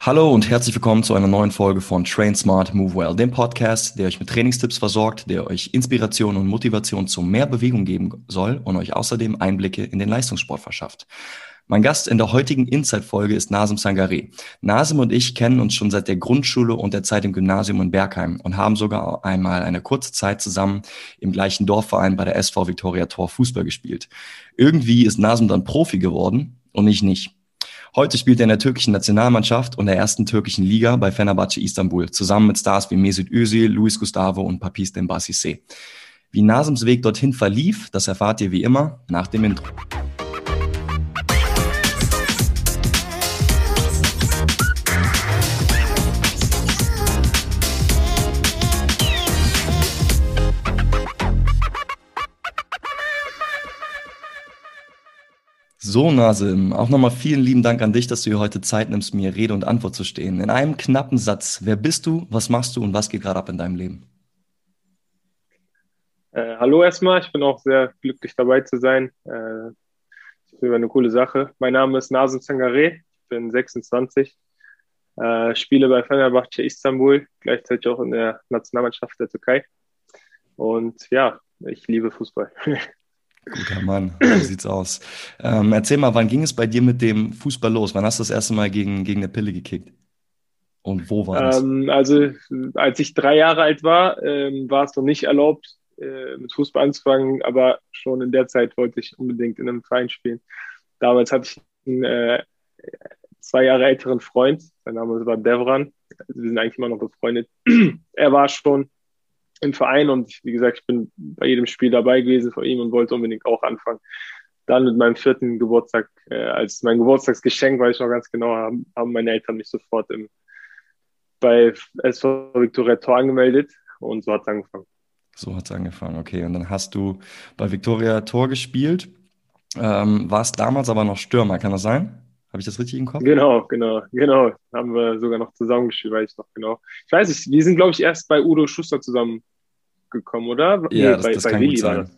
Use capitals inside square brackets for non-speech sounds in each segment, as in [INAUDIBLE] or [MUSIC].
Hallo und herzlich willkommen zu einer neuen Folge von Train Smart Move Well, dem Podcast, der euch mit Trainingstipps versorgt, der euch Inspiration und Motivation zu mehr Bewegung geben soll und euch außerdem Einblicke in den Leistungssport verschafft. Mein Gast in der heutigen Inside-Folge ist Nasim Sangare. Nasim und ich kennen uns schon seit der Grundschule und der Zeit im Gymnasium in Bergheim und haben sogar einmal eine kurze Zeit zusammen im gleichen Dorfverein bei der SV Viktoria Tor Fußball gespielt. Irgendwie ist Nasim dann Profi geworden und ich nicht. Heute spielt er in der türkischen Nationalmannschaft und der ersten türkischen Liga bei Fenerbahce Istanbul, zusammen mit Stars wie Mesut Özil, Luis Gustavo und Papis Dembassi Wie Nasims Weg dorthin verlief, das erfahrt ihr wie immer nach dem Intro. So, Nasim, auch nochmal vielen lieben Dank an dich, dass du hier heute Zeit nimmst, mir Rede und Antwort zu stehen. In einem knappen Satz, wer bist du, was machst du und was geht gerade ab in deinem Leben? Äh, hallo erstmal, ich bin auch sehr glücklich dabei zu sein. Äh, das ist eine coole Sache. Mein Name ist Nasim Sangare, ich bin 26, äh, spiele bei Fenerbahce Istanbul, gleichzeitig auch in der Nationalmannschaft der Türkei. Und ja, ich liebe Fußball. [LAUGHS] Guter Mann, so sieht's aus. Ähm, erzähl mal, wann ging es bei dir mit dem Fußball los? Wann hast du das erste Mal gegen, gegen eine Pille gekickt? Und wo war das? Ähm, also, als ich drei Jahre alt war, ähm, war es noch nicht erlaubt, äh, mit Fußball anzufangen, aber schon in der Zeit wollte ich unbedingt in einem Verein spielen. Damals hatte ich einen äh, zwei Jahre älteren Freund, sein Name war Devran. Also wir sind eigentlich immer noch befreundet. [CLEARS THROAT] er war schon im Verein und wie gesagt, ich bin bei jedem Spiel dabei gewesen von ihm und wollte unbedingt auch anfangen. Dann mit meinem vierten Geburtstag, äh, als mein Geburtstagsgeschenk, weiß ich noch ganz genau, haben, haben meine Eltern mich sofort im, bei SV Victoria Tor angemeldet und so hat es angefangen. So hat es angefangen, okay. Und dann hast du bei Victoria Tor gespielt, ähm, warst damals aber noch Stürmer, kann das sein? Habe ich das richtig im Kopf? Genau, genau, genau. Haben wir sogar noch zusammengespielt, weiß ich noch genau. Ich weiß nicht, wir sind, glaube ich, erst bei Udo Schuster zusammengekommen, oder? Ja, nee, das, bei, das bei kann Willi gut sein.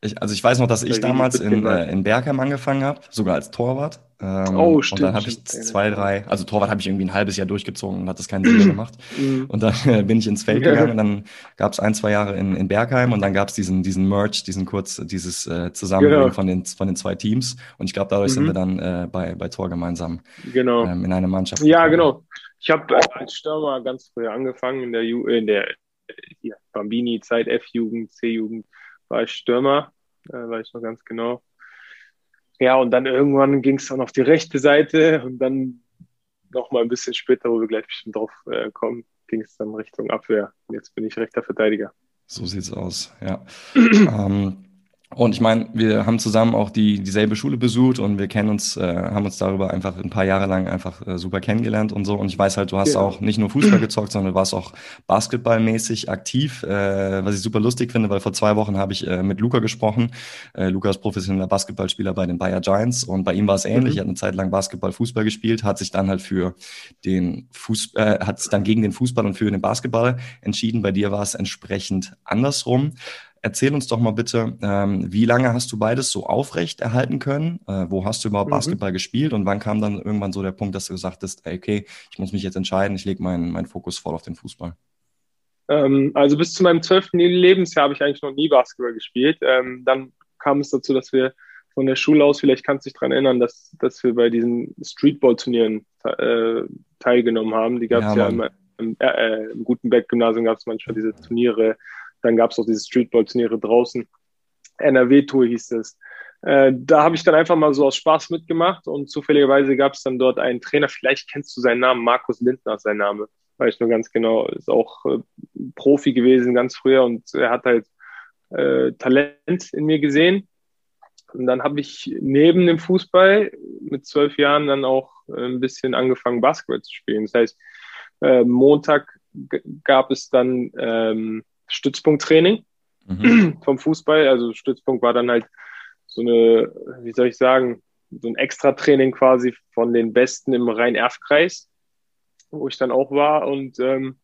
Ich, also ich weiß noch, dass ich damals in, äh, in Bergheim angefangen habe, sogar als Torwart. Ähm, oh, stimmt. Und dann habe ich zwei, drei, also Torwart habe ich irgendwie ein halbes Jahr durchgezogen und hat das keinen Sinn mehr gemacht. [LAUGHS] Mhm. und dann äh, bin ich ins Feld gegangen und dann gab es ein, zwei Jahre in, in Bergheim und dann gab es diesen, diesen Merch, diesen kurz, dieses äh, Zusammenbringen genau. von, den, von den zwei Teams. Und ich glaube, dadurch mhm. sind wir dann äh, bei, bei Tor gemeinsam genau. ähm, in einer Mannschaft. Ja, gekommen. genau. Ich habe als Stürmer ganz früh angefangen in der, Ju in der Bambini-Zeit, F-Jugend, C-Jugend, war ich Stürmer äh, weiß ich noch ganz genau. Ja, und dann irgendwann ging es dann auf die rechte Seite und dann noch mal ein bisschen später, wo wir gleich bestimmt drauf äh, kommen, ging es dann Richtung Abwehr. Und jetzt bin ich rechter Verteidiger. So sieht's aus, ja. [CLEARS THROAT] ähm, und ich meine, wir haben zusammen auch die dieselbe Schule besucht und wir kennen uns, äh, haben uns darüber einfach ein paar Jahre lang einfach äh, super kennengelernt und so. Und ich weiß halt, du hast ja. auch nicht nur Fußball gezockt, sondern du warst auch basketballmäßig aktiv, äh, was ich super lustig finde, weil vor zwei Wochen habe ich äh, mit Luca gesprochen. Äh, Luca ist professioneller Basketballspieler bei den Bayer Giants und bei ihm war es ähnlich. Mhm. Er hat eine Zeit lang Basketball, Fußball gespielt, hat sich dann halt für den Fuß, äh, hat sich dann gegen den Fußball und für den Basketball entschieden. Bei dir war es entsprechend andersrum. Erzähl uns doch mal bitte, ähm, wie lange hast du beides so aufrecht erhalten können? Äh, wo hast du überhaupt mhm. Basketball gespielt und wann kam dann irgendwann so der Punkt, dass du gesagt hast, ey, okay, ich muss mich jetzt entscheiden, ich lege meinen mein Fokus voll auf den Fußball? Ähm, also bis zu meinem zwölften Lebensjahr habe ich eigentlich noch nie Basketball gespielt. Ähm, dann kam es dazu, dass wir von der Schule aus, vielleicht kannst du dich daran erinnern, dass, dass wir bei diesen Streetball-Turnieren äh, teilgenommen haben. Die gab es ja, ja im, im, äh, im Gutenberg-Gymnasium gab es manchmal diese Turniere dann gab es auch diese Streetball-Turniere draußen. NRW-Tour hieß es. Äh, da habe ich dann einfach mal so aus Spaß mitgemacht und zufälligerweise gab es dann dort einen Trainer, vielleicht kennst du seinen Namen, Markus Lindner ist sein Name, weiß ich nur ganz genau, ist auch äh, Profi gewesen ganz früher und er hat halt äh, Talent in mir gesehen. Und dann habe ich neben dem Fußball mit zwölf Jahren dann auch äh, ein bisschen angefangen, Basketball zu spielen. Das heißt, äh, Montag gab es dann ähm, Stützpunkttraining mhm. [CLEARS THROAT] vom Fußball. Also Stützpunkt war dann halt so eine, wie soll ich sagen, so ein Extra-Training quasi von den Besten im Rhein-Erf-Kreis, wo ich dann auch war. Und ähm,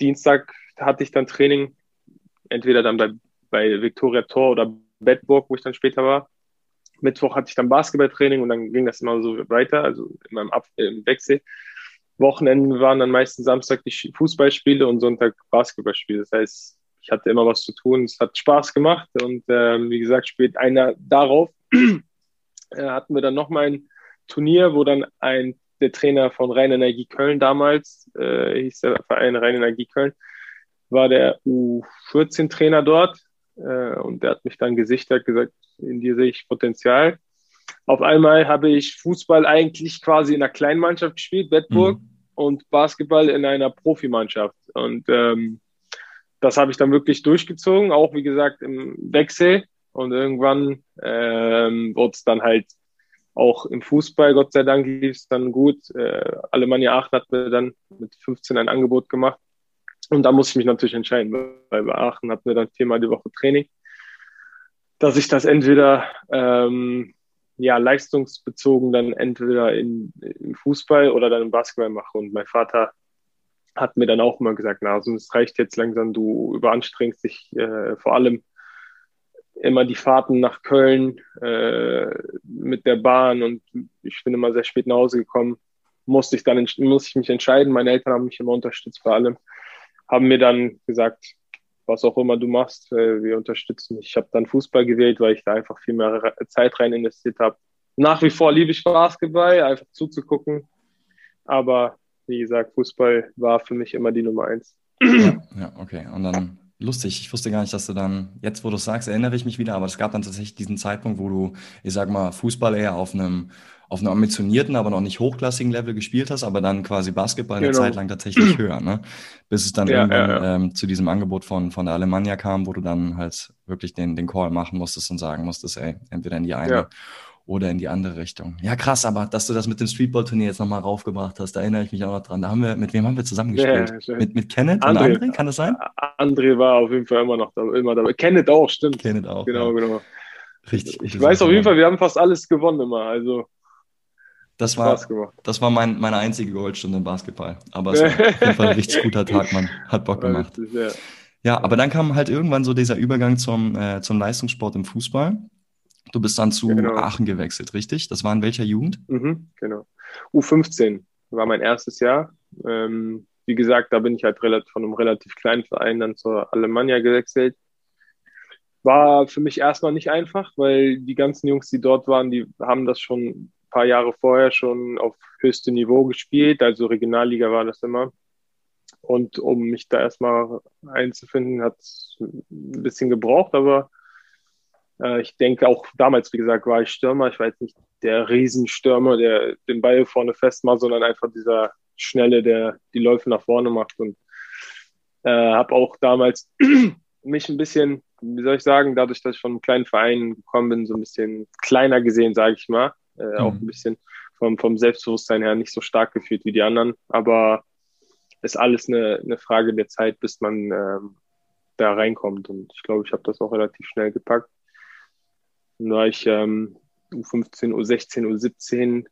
Dienstag hatte ich dann Training, entweder dann bei, bei Viktoria Tor oder Bedburg, wo ich dann später war. Mittwoch hatte ich dann Basketballtraining und dann ging das immer so weiter, also in meinem Ab im Wechsel. Wochenenden waren dann meistens Samstag die Fußballspiele und Sonntag Basketballspiele. Das heißt, ich hatte immer was zu tun. Es hat Spaß gemacht und ähm, wie gesagt, spielt einer darauf. [CLEARS THROAT] äh, hatten wir dann nochmal ein Turnier, wo dann ein der Trainer von Rhein Energie Köln damals, äh, hieß der Verein Rhein Energie Köln, war der U14-Trainer dort äh, und der hat mich dann gesichtet, gesagt, in dir sehe ich Potenzial. Auf einmal habe ich Fußball eigentlich quasi in einer kleinen Mannschaft gespielt, Wettburg, mhm. Und Basketball in einer Profimannschaft. Und ähm, das habe ich dann wirklich durchgezogen, auch wie gesagt im Wechsel. Und irgendwann ähm, wurde es dann halt auch im Fußball, Gott sei Dank, lief es dann gut. Äh, Alemannia Aachen hat mir dann mit 15 ein Angebot gemacht. Und da muss ich mich natürlich entscheiden, weil bei Aachen hatten wir dann viermal die Woche Training, dass ich das entweder ähm, ja, leistungsbezogen dann entweder in, im Fußball oder dann im Basketball mache. Und mein Vater hat mir dann auch immer gesagt, na, also es reicht jetzt langsam, du überanstrengst dich äh, vor allem immer die Fahrten nach Köln äh, mit der Bahn und ich bin immer sehr spät nach Hause gekommen. Musste ich dann musste ich mich entscheiden. Meine Eltern haben mich immer unterstützt vor allem, haben mir dann gesagt, was auch immer du machst, äh, wir unterstützen. Ich habe dann Fußball gewählt, weil ich da einfach viel mehr Zeit rein investiert habe. Nach wie vor liebe ich Basketball, einfach zuzugucken. Aber wie gesagt, Fußball war für mich immer die Nummer eins. Ja, ja okay. Und dann lustig. Ich wusste gar nicht, dass du dann, jetzt wo du es sagst, erinnere ich mich wieder, aber es gab dann tatsächlich diesen Zeitpunkt, wo du, ich sag mal, Fußball eher auf einem, auf einem ambitionierten, aber noch nicht hochklassigen Level gespielt hast, aber dann quasi Basketball eine genau. Zeit lang tatsächlich [CLEARS THROAT] höher, ne? Bis es dann ja, irgendwann ja, ja. Ähm, zu diesem Angebot von, von der Alemannia kam, wo du dann halt wirklich den, den Call machen musstest und sagen musstest, ey, entweder in die eine oder in die andere Richtung. Ja, krass, aber dass du das mit dem Streetball-Turnier jetzt nochmal raufgebracht hast, da erinnere ich mich auch noch dran. Da haben wir, mit wem haben wir zusammengespielt? Ja, mit, mit Kenneth André, und André, kann das sein? André war auf jeden Fall immer noch da, immer dabei. Kenneth auch, stimmt. Kenneth auch. Genau, ja. genau. Richtig. Ich weiß auf jeden Fall, wir haben fast alles gewonnen immer. Also das war, das war mein, meine einzige Goldstunde im Basketball. Aber es war [LAUGHS] auf jeden Fall ein richtig guter Tag, man. Hat Bock gemacht. Richtig, ja. ja. aber dann kam halt irgendwann so dieser Übergang zum, äh, zum Leistungssport im Fußball. Du bist dann zu genau. Aachen gewechselt, richtig? Das war in welcher Jugend? Mhm, genau. U15 war mein erstes Jahr. Ähm, wie gesagt, da bin ich halt relativ, von einem relativ kleinen Verein dann zur Alemannia gewechselt. War für mich erstmal nicht einfach, weil die ganzen Jungs, die dort waren, die haben das schon ein paar Jahre vorher schon auf höchstem Niveau gespielt. Also Regionalliga war das immer. Und um mich da erstmal einzufinden, hat es ein bisschen gebraucht, aber ich denke auch damals, wie gesagt, war ich Stürmer. Ich war jetzt nicht der Riesenstürmer, der den Ball vorne festmacht, sondern einfach dieser Schnelle, der die Läufe nach vorne macht. Und äh, habe auch damals [CLEARS THROAT] mich ein bisschen, wie soll ich sagen, dadurch, dass ich von einem kleinen Verein gekommen bin, so ein bisschen kleiner gesehen, sage ich mal. Äh, mhm. Auch ein bisschen vom, vom Selbstbewusstsein her nicht so stark gefühlt wie die anderen. Aber ist alles eine, eine Frage der Zeit, bis man ähm, da reinkommt. Und ich glaube, ich habe das auch relativ schnell gepackt. Dann war ich ähm, U15, U16, U17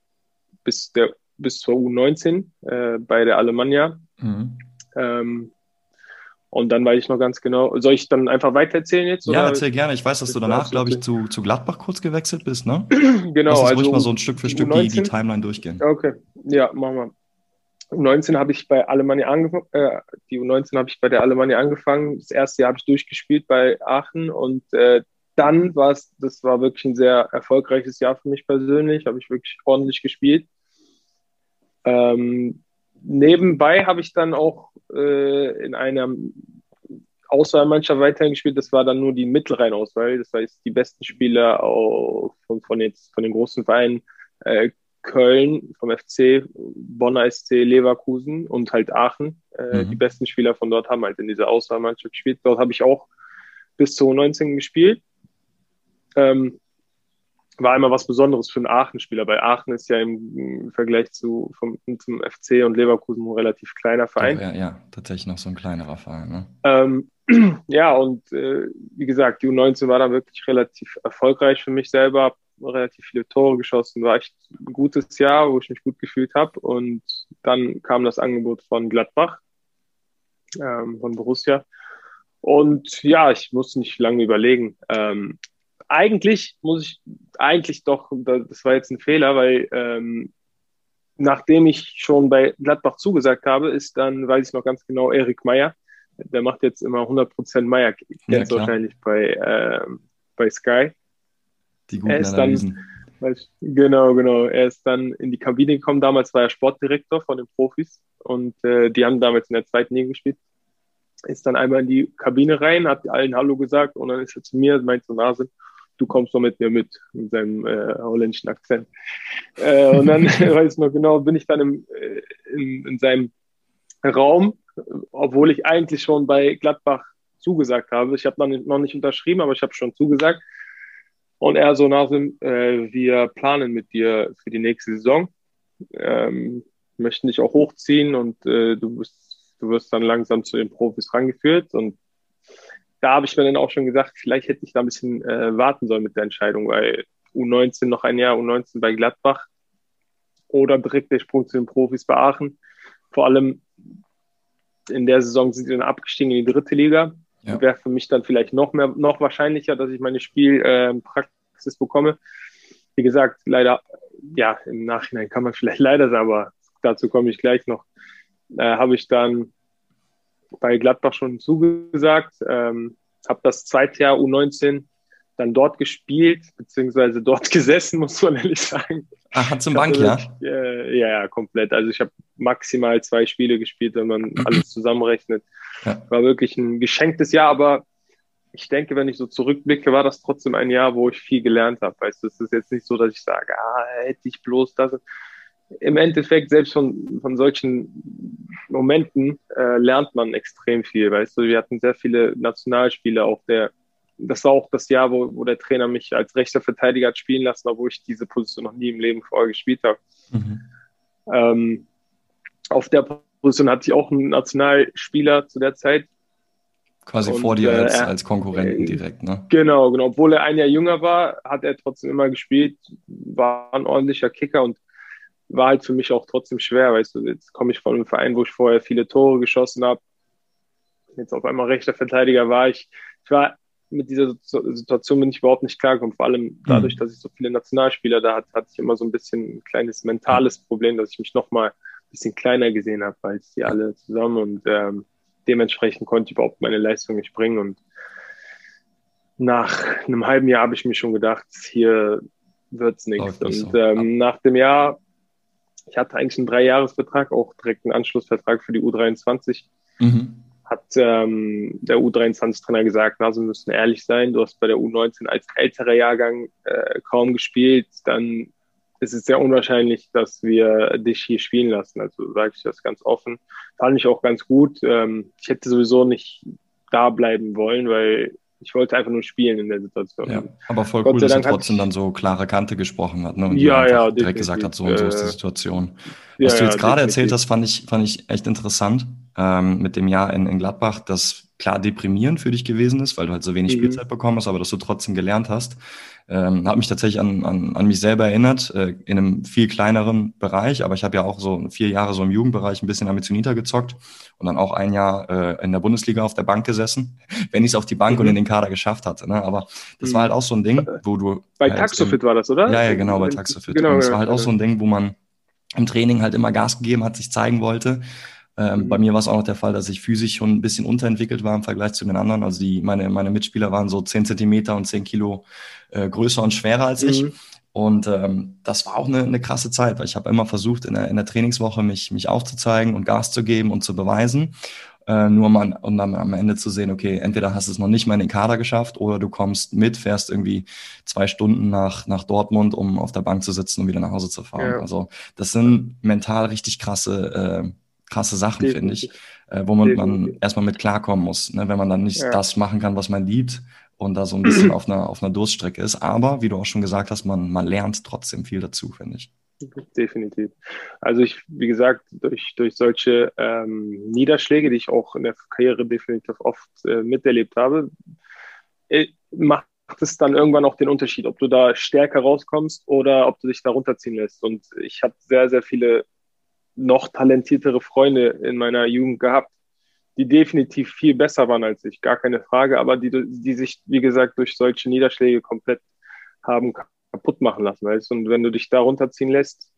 bis, der, bis zur U19 äh, bei der Alemannia. Mhm. Ähm, und dann weiß ich noch ganz genau, soll ich dann einfach weitererzählen jetzt? Oder? Ja, erzähl gerne. Ich weiß, dass du danach, glaube ich, zu, zu Gladbach kurz gewechselt bist, ne? [CLEARS THROAT] genau. Lass uns also ruhig mal so ein Stück für Stück die, die Timeline durchgehen. Okay, ja, machen wir. U19 habe ich bei Alemannia angefangen, äh, die U19 habe ich bei der Alemannia angefangen. Das erste Jahr habe ich durchgespielt bei Aachen und äh, dann war es, das war wirklich ein sehr erfolgreiches Jahr für mich persönlich, habe ich wirklich ordentlich gespielt. Ähm, nebenbei habe ich dann auch äh, in einer Auswahlmannschaft weiterhin gespielt. Das war dann nur die Mittelrhein-Auswahl. Das heißt, die besten Spieler von, von, jetzt, von den großen Vereinen äh, Köln vom FC, Bonner SC, Leverkusen und halt Aachen. Äh, mhm. Die besten Spieler von dort haben halt in dieser Auswahlmannschaft gespielt. Dort habe ich auch bis zu 19 gespielt. Ähm, war immer was Besonderes für einen Aachen-Spieler, weil Aachen ist ja im, Vergleich zu vom, zum FC und Leverkusen ein relativ kleiner Verein. Ja, ja, tatsächlich noch so ein kleinerer Verein. Ne? Ähm, [CLEARS THROAT] ja, und äh, wie gesagt, die U19 war dann wirklich relativ erfolgreich für mich selber, habe relativ viele Tore geschossen, war echt ein gutes Jahr, wo ich mich gut gefühlt habe. Und dann kam das Angebot von Gladbach, ähm, von Borussia. Und ja, ich musste nicht lange überlegen. Ähm, eigentlich muss ich, eigentlich doch, das war jetzt ein Fehler, weil ähm, nachdem ich schon bei Gladbach zugesagt habe, ist dann, weiß ich noch ganz genau, Erik Meyer. Der macht jetzt immer 100% Meyer, jetzt ja, wahrscheinlich bei, äh, bei Sky. Die guten er ist Analysen. Dann, genau, genau. Er ist dann in die Kabine gekommen. Damals war er Sportdirektor von den Profis und äh, die haben damals in der zweiten Liga gespielt. Ist dann einmal in die Kabine rein, hat allen Hallo gesagt und dann ist er zu mir, meint so Nase, du kommst doch mit mir mit, mit seinem äh, holländischen Akzent. Äh, und dann, [LAUGHS] weiß ich noch genau, bin ich dann im, äh, in, in seinem Raum, obwohl ich eigentlich schon bei Gladbach zugesagt habe. Ich habe noch, nicht unterschrieben, aber ich habe schon zugesagt. Und er so, Nasim, äh, wir planen mit dir für die nächste Saison, ähm, möchten dich auch hochziehen und äh, du, bist, du wirst dann langsam zu den Profis rangeführt. Und da habe ich mir dann auch schon gesagt, vielleicht hätte ich da ein bisschen äh, warten sollen mit der Entscheidung, weil U19 noch ein Jahr, U19 bei Gladbach oder direkt der Sprung zu den Profis bei Aachen. Vor allem in der Saison sind sie dann abgestiegen in die dritte Liga. Ja. Wäre für mich dann vielleicht noch mehr, noch wahrscheinlicher, dass ich meine Spielpraxis äh, bekomme. Wie gesagt, leider, ja, im Nachhinein kann man vielleicht [LAUGHS] leider sagen, aber dazu komme ich gleich noch. Äh, habe ich dann bei Gladbach schon zugesagt, ähm, habe das zweite Jahr U19 dann dort gespielt, beziehungsweise dort [LAUGHS] gesessen, muss man ehrlich sagen. Ach, hat zum Bank, ja? Äh, ja, ja, komplett. Also ich habe maximal zwei Spiele gespielt, wenn man [CLEARS THROAT] alles zusammenrechnet. Ja. War wirklich ein geschenktes Jahr, aber ich denke, wenn ich so zurückblicke, war das trotzdem ein Jahr, wo ich viel gelernt habe. Weißt du, es ist jetzt nicht so, dass ich sage, ah, hätte ich bloß das. Im Endeffekt, selbst von, von solchen Momenten äh, lernt man extrem viel. Weißt du, wir hatten sehr viele Nationalspiele auch der das war auch das Jahr, wo, wo der Trainer mich als rechter Verteidiger hat spielen lassen, obwohl ich diese Position noch nie im Leben vorher gespielt habe. Mhm. Ähm, auf der Position hatte ich auch einen Nationalspieler zu der Zeit. Quasi und, vor dir als, äh, als Konkurrenten direkt, ne? Genau, genau. Obwohl er ein Jahr jünger war, hat er trotzdem immer gespielt, war ein ordentlicher Kicker und war halt für mich auch trotzdem schwer, weißt du, jetzt komme ich von einem Verein, wo ich vorher viele Tore geschossen habe. Jetzt auf einmal rechter Verteidiger war ich. Ich war mit dieser Situation bin ich überhaupt nicht klargekommen. Vor allem dadurch, mhm. dass ich so viele Nationalspieler da hatte, hatte ich immer so ein bisschen ein kleines mentales Problem, dass ich mich nochmal ein bisschen kleiner gesehen habe als die alle zusammen und ähm, dementsprechend konnte ich überhaupt meine Leistung nicht bringen. Und nach einem halben Jahr habe ich mir schon gedacht, hier wird's nichts. Und ähm, nach dem Jahr, ich hatte eigentlich einen Dreijahresvertrag, auch direkt einen Anschlussvertrag für die U23. Mhm hat ähm, der U23-Trainer gesagt, na, Sie müssen ehrlich sein, du hast bei der U19 als älterer Jahrgang äh, kaum gespielt, dann ist es sehr unwahrscheinlich, dass wir dich hier spielen lassen. Also sage ich das ganz offen. Fand ich auch ganz gut. Ähm, ich hätte sowieso nicht da bleiben wollen, weil ich wollte einfach nur spielen in der Situation. Ja, aber voll Gott cool, dass er trotzdem dann so klare Kante gesprochen hat ne? und ja, ja, direkt gesagt hat, so und so ist die äh, Situation. Was du jetzt gerade erzählt hast, fand ich, fand ich echt interessant ähm, mit dem Jahr in, in Gladbach, das klar deprimierend für dich gewesen ist, weil du halt so wenig mhm. Spielzeit bekommen hast, aber dass du trotzdem gelernt hast. Ähm, hat mich tatsächlich an, an, an mich selber erinnert, äh, in einem viel kleineren Bereich, aber ich habe ja auch so vier Jahre so im Jugendbereich ein bisschen ambitionierter gezockt und dann auch ein Jahr äh, in der Bundesliga auf der Bank gesessen, [LAUGHS] wenn ich es auf die Bank mhm. und in den Kader geschafft hatte. Ne? Aber das mhm. war halt auch so ein Ding, wo du. Bei halt, Taxofit war das, oder? Ja, ja, genau, bei Taxofit. Genau, und es war halt auch so ein Ding, wo man im Training halt immer Gas gegeben hat, sich zeigen wollte. Ähm, mhm. Bei mir war es auch noch der Fall, dass ich physisch schon ein bisschen unterentwickelt war im Vergleich zu den anderen. Also die, meine, meine Mitspieler waren so 10 Zentimeter und 10 Kilo äh, größer und schwerer als mhm. ich. Und ähm, das war auch eine, eine krasse Zeit, weil ich habe immer versucht, in der, in der Trainingswoche mich, mich aufzuzeigen und Gas zu geben und zu beweisen. Äh, nur mal, um dann am Ende zu sehen, okay, entweder hast du es noch nicht mal in den Kader geschafft oder du kommst mit, fährst irgendwie zwei Stunden nach, nach Dortmund, um auf der Bank zu sitzen und wieder nach Hause zu fahren. Ja. Also das sind mental richtig krasse äh, krasse Sachen, finde ich, äh, wo man, man erstmal mit klarkommen muss, ne? wenn man dann nicht ja. das machen kann, was man liebt und da so ein bisschen auf einer, auf einer Durststrecke ist. Aber wie du auch schon gesagt hast, man, man lernt trotzdem viel dazu, finde ich. Definitiv. Also ich, wie gesagt, durch, durch solche ähm, Niederschläge, die ich auch in der Karriere definitiv oft äh, miterlebt habe, äh, macht es dann irgendwann auch den Unterschied, ob du da stärker rauskommst oder ob du dich da runterziehen lässt. Und ich habe sehr, sehr viele noch talentiertere Freunde in meiner Jugend gehabt, die definitiv viel besser waren als ich, gar keine Frage, aber die, die sich, wie gesagt, durch solche Niederschläge komplett haben kaputt machen lassen. Weißt? Und wenn du dich da runterziehen lässt,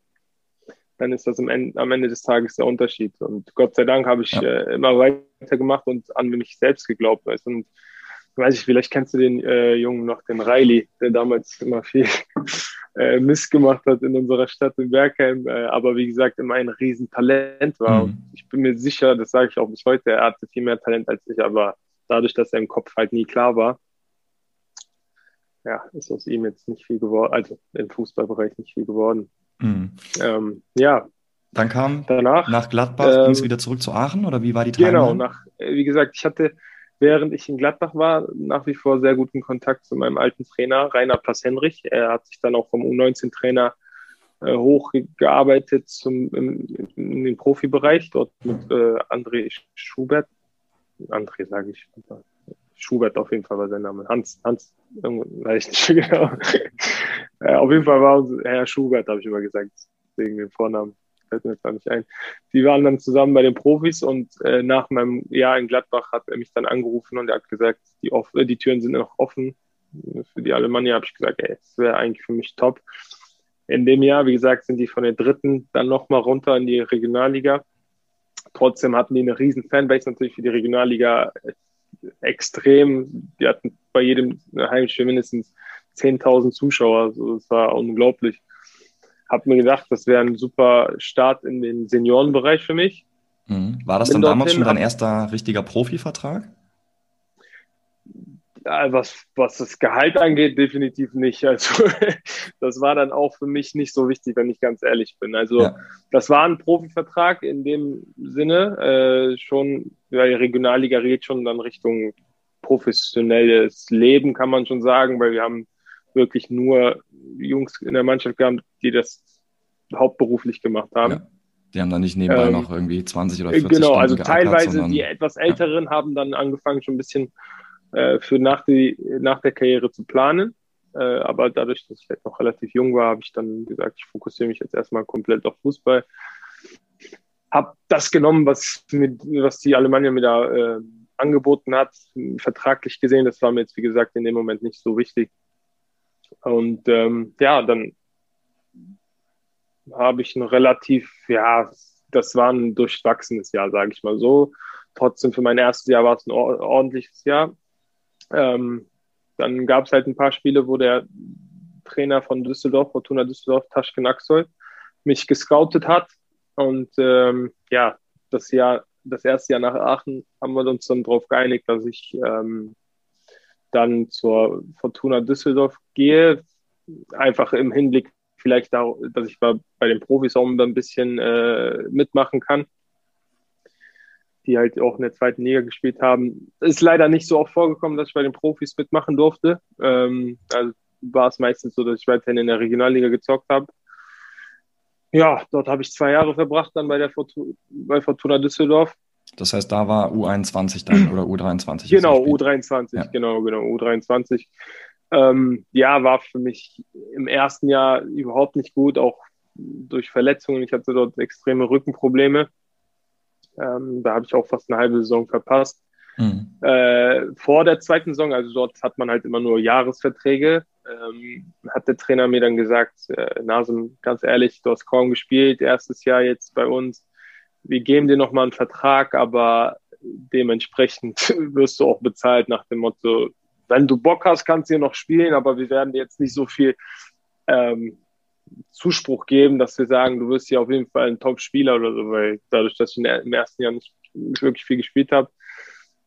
dann ist das am Ende, am Ende des Tages der Unterschied. Und Gott sei Dank habe ich ja. äh, immer weitergemacht und an mich selbst geglaubt. Weißt? Und weiß ich, vielleicht kennst du den äh, Jungen noch, den Riley, der damals immer viel [LAUGHS] äh, Mist gemacht hat in unserer Stadt in Bergheim, äh, aber wie gesagt immer ein Riesentalent war. Mhm. Ich bin mir sicher, das sage ich auch bis heute, er hatte viel mehr Talent als ich, aber dadurch, dass er im Kopf halt nie klar war, ja, ist aus ihm jetzt nicht viel geworden, also im Fußballbereich nicht viel geworden. Mhm. Ähm, ja. Dann kam danach nach Gladbach, ähm, ging es wieder zurück zu Aachen oder wie war die Timeline? Genau, nach, äh, wie gesagt, ich hatte, während ich in Gladbach war, nach wie vor sehr guten Kontakt zu meinem alten Trainer, Rainer Plass-Henrich. Er hat sich dann auch vom U19-Trainer äh, hochgearbeitet zum, im, in den Profibereich, dort mit äh, André Schubert. André sage ich. Schubert auf jeden Fall war sein Name. Hans, Hans, weiß ich nicht [LAUGHS] genau. äh, auf jeden Fall war Herr Schubert, habe ich immer gesagt, wegen dem Vornamen. Fällt mir jetzt gar nicht ein. Die waren dann zusammen bei den Profis und äh, nach meinem Jahr in Gladbach hat er mich dann angerufen und er hat gesagt, die, off äh, die Türen sind noch offen. Für die Alemannia habe ich gesagt, ey, das wäre eigentlich für mich top. In dem Jahr, wie gesagt, sind die von der dritten dann nochmal runter in die Regionalliga. Trotzdem hatten die eine riesen Fanbase natürlich für die Regionalliga extrem. Die hatten bei jedem Heimspiel mindestens 10.000 Zuschauer. Also das war unglaublich. Hab mir gedacht, das wäre ein super Start in den Seniorenbereich für mich. Mhm. War das Bin dann damals schon dein erster richtiger Profivertrag? was, was das Gehalt angeht, definitiv nicht. [LAUGHS] Also das war dann auch für mich nicht so wichtig, wenn ich ganz ehrlich bin. Also ja. das war ein Profivertrag in dem Sinne, äh, schon, ja, die Regionalliga geht schon dann Richtung professionelles Leben, kann man schon sagen, weil wir haben wirklich nur Jungs in der Mannschaft gehabt, die das hauptberuflich gemacht haben. Ja. Die haben dann nicht nebenbei ähm, noch irgendwie 20 oder 40 Genau, Stunden also teilweise die etwas Älteren ja. haben dann angefangen, schon ein bisschen äh, für nach, die, nach der Karriere zu planen. Äh, aber dadurch, dass ich halt noch relativ jung war, habe ich dann gesagt, ich fokussiere mich jetzt erstmal komplett auf Fußball. Habe das genommen, was, mit, was die Alemannia mir da äh, angeboten hat, vertraglich gesehen. Das war mir jetzt, wie gesagt, in dem Moment nicht so wichtig. Und ähm, ja, dann habe ich ein relativ, ja, das war ein durchwachsenes Jahr, sage ich mal so. Trotzdem für mein erstes Jahr war es ein ordentliches Jahr. Ähm, dann gab es halt ein paar Spiele, wo der Trainer von Düsseldorf, Fortuna Düsseldorf, Taschken Axel, mich gescoutet hat. Und ähm, ja, das Jahr, das erste Jahr nach Aachen haben wir uns dann darauf geeinigt, dass ich ähm, dann zur Fortuna Düsseldorf gehe. Einfach im Hinblick vielleicht, da, dass ich bei, bei den Profis auch ein bisschen äh, mitmachen kann die halt auch in der zweiten Liga gespielt haben. Ist leider nicht so oft vorgekommen, dass ich bei den Profis mitmachen durfte. Ähm, also war es meistens so, dass ich weiterhin in der Regionalliga gezockt habe. Ja, dort habe ich zwei Jahre verbracht, dann bei der Fortuna, bei Fortuna Düsseldorf. Das heißt, da war U21 dann [CLEARS THROAT] oder U23? Genau, U23, ja. genau, genau, U23. Ähm, ja, war für mich im ersten Jahr überhaupt nicht gut, auch durch Verletzungen. Ich hatte dort extreme Rückenprobleme. Ähm, da habe ich auch fast eine halbe Saison verpasst. Mhm. Äh, vor der zweiten Saison, also dort hat man halt immer nur Jahresverträge, ähm, hat der Trainer mir dann gesagt, äh, Nasem, ganz ehrlich, du hast kaum gespielt, erstes Jahr jetzt bei uns. Wir geben dir nochmal einen Vertrag, aber dementsprechend [LAUGHS] wirst du auch bezahlt nach dem Motto, wenn du Bock hast, kannst du hier noch spielen, aber wir werden dir jetzt nicht so viel ähm, Zuspruch geben, dass wir sagen, du wirst hier auf jeden Fall ein Top-Spieler oder so, weil dadurch, dass ich im ersten Jahr nicht, wirklich viel gespielt habe,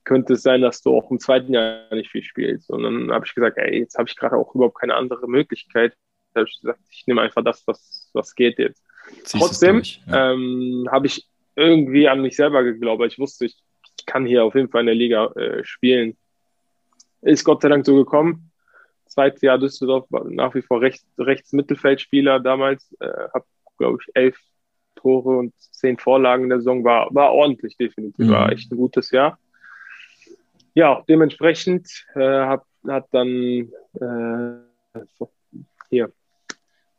könnte es sein, dass du auch im zweiten Jahr nicht viel spielst. Und dann habe ich gesagt, ey, jetzt habe ich gerade auch überhaupt keine andere Möglichkeit. Da habe ich gesagt, ich nehme einfach das, was, was geht jetzt. Ziehst Trotzdem ja. ähm, habe ich irgendwie an mich selber geglaubt. Ich wusste, ich, ich kann hier auf jeden Fall in der Liga äh, spielen. Ist Gott sei Dank so gekommen zweites Jahr Düsseldorf, nach wie vor rechts, rechts Mittelfeldspieler damals, äh, habe, glaube ich, elf Tore und zehn Vorlagen in der Saison, war, war ordentlich definitiv, mhm. war echt ein gutes Jahr. Ja, dementsprechend äh, hab, hat dann äh, hier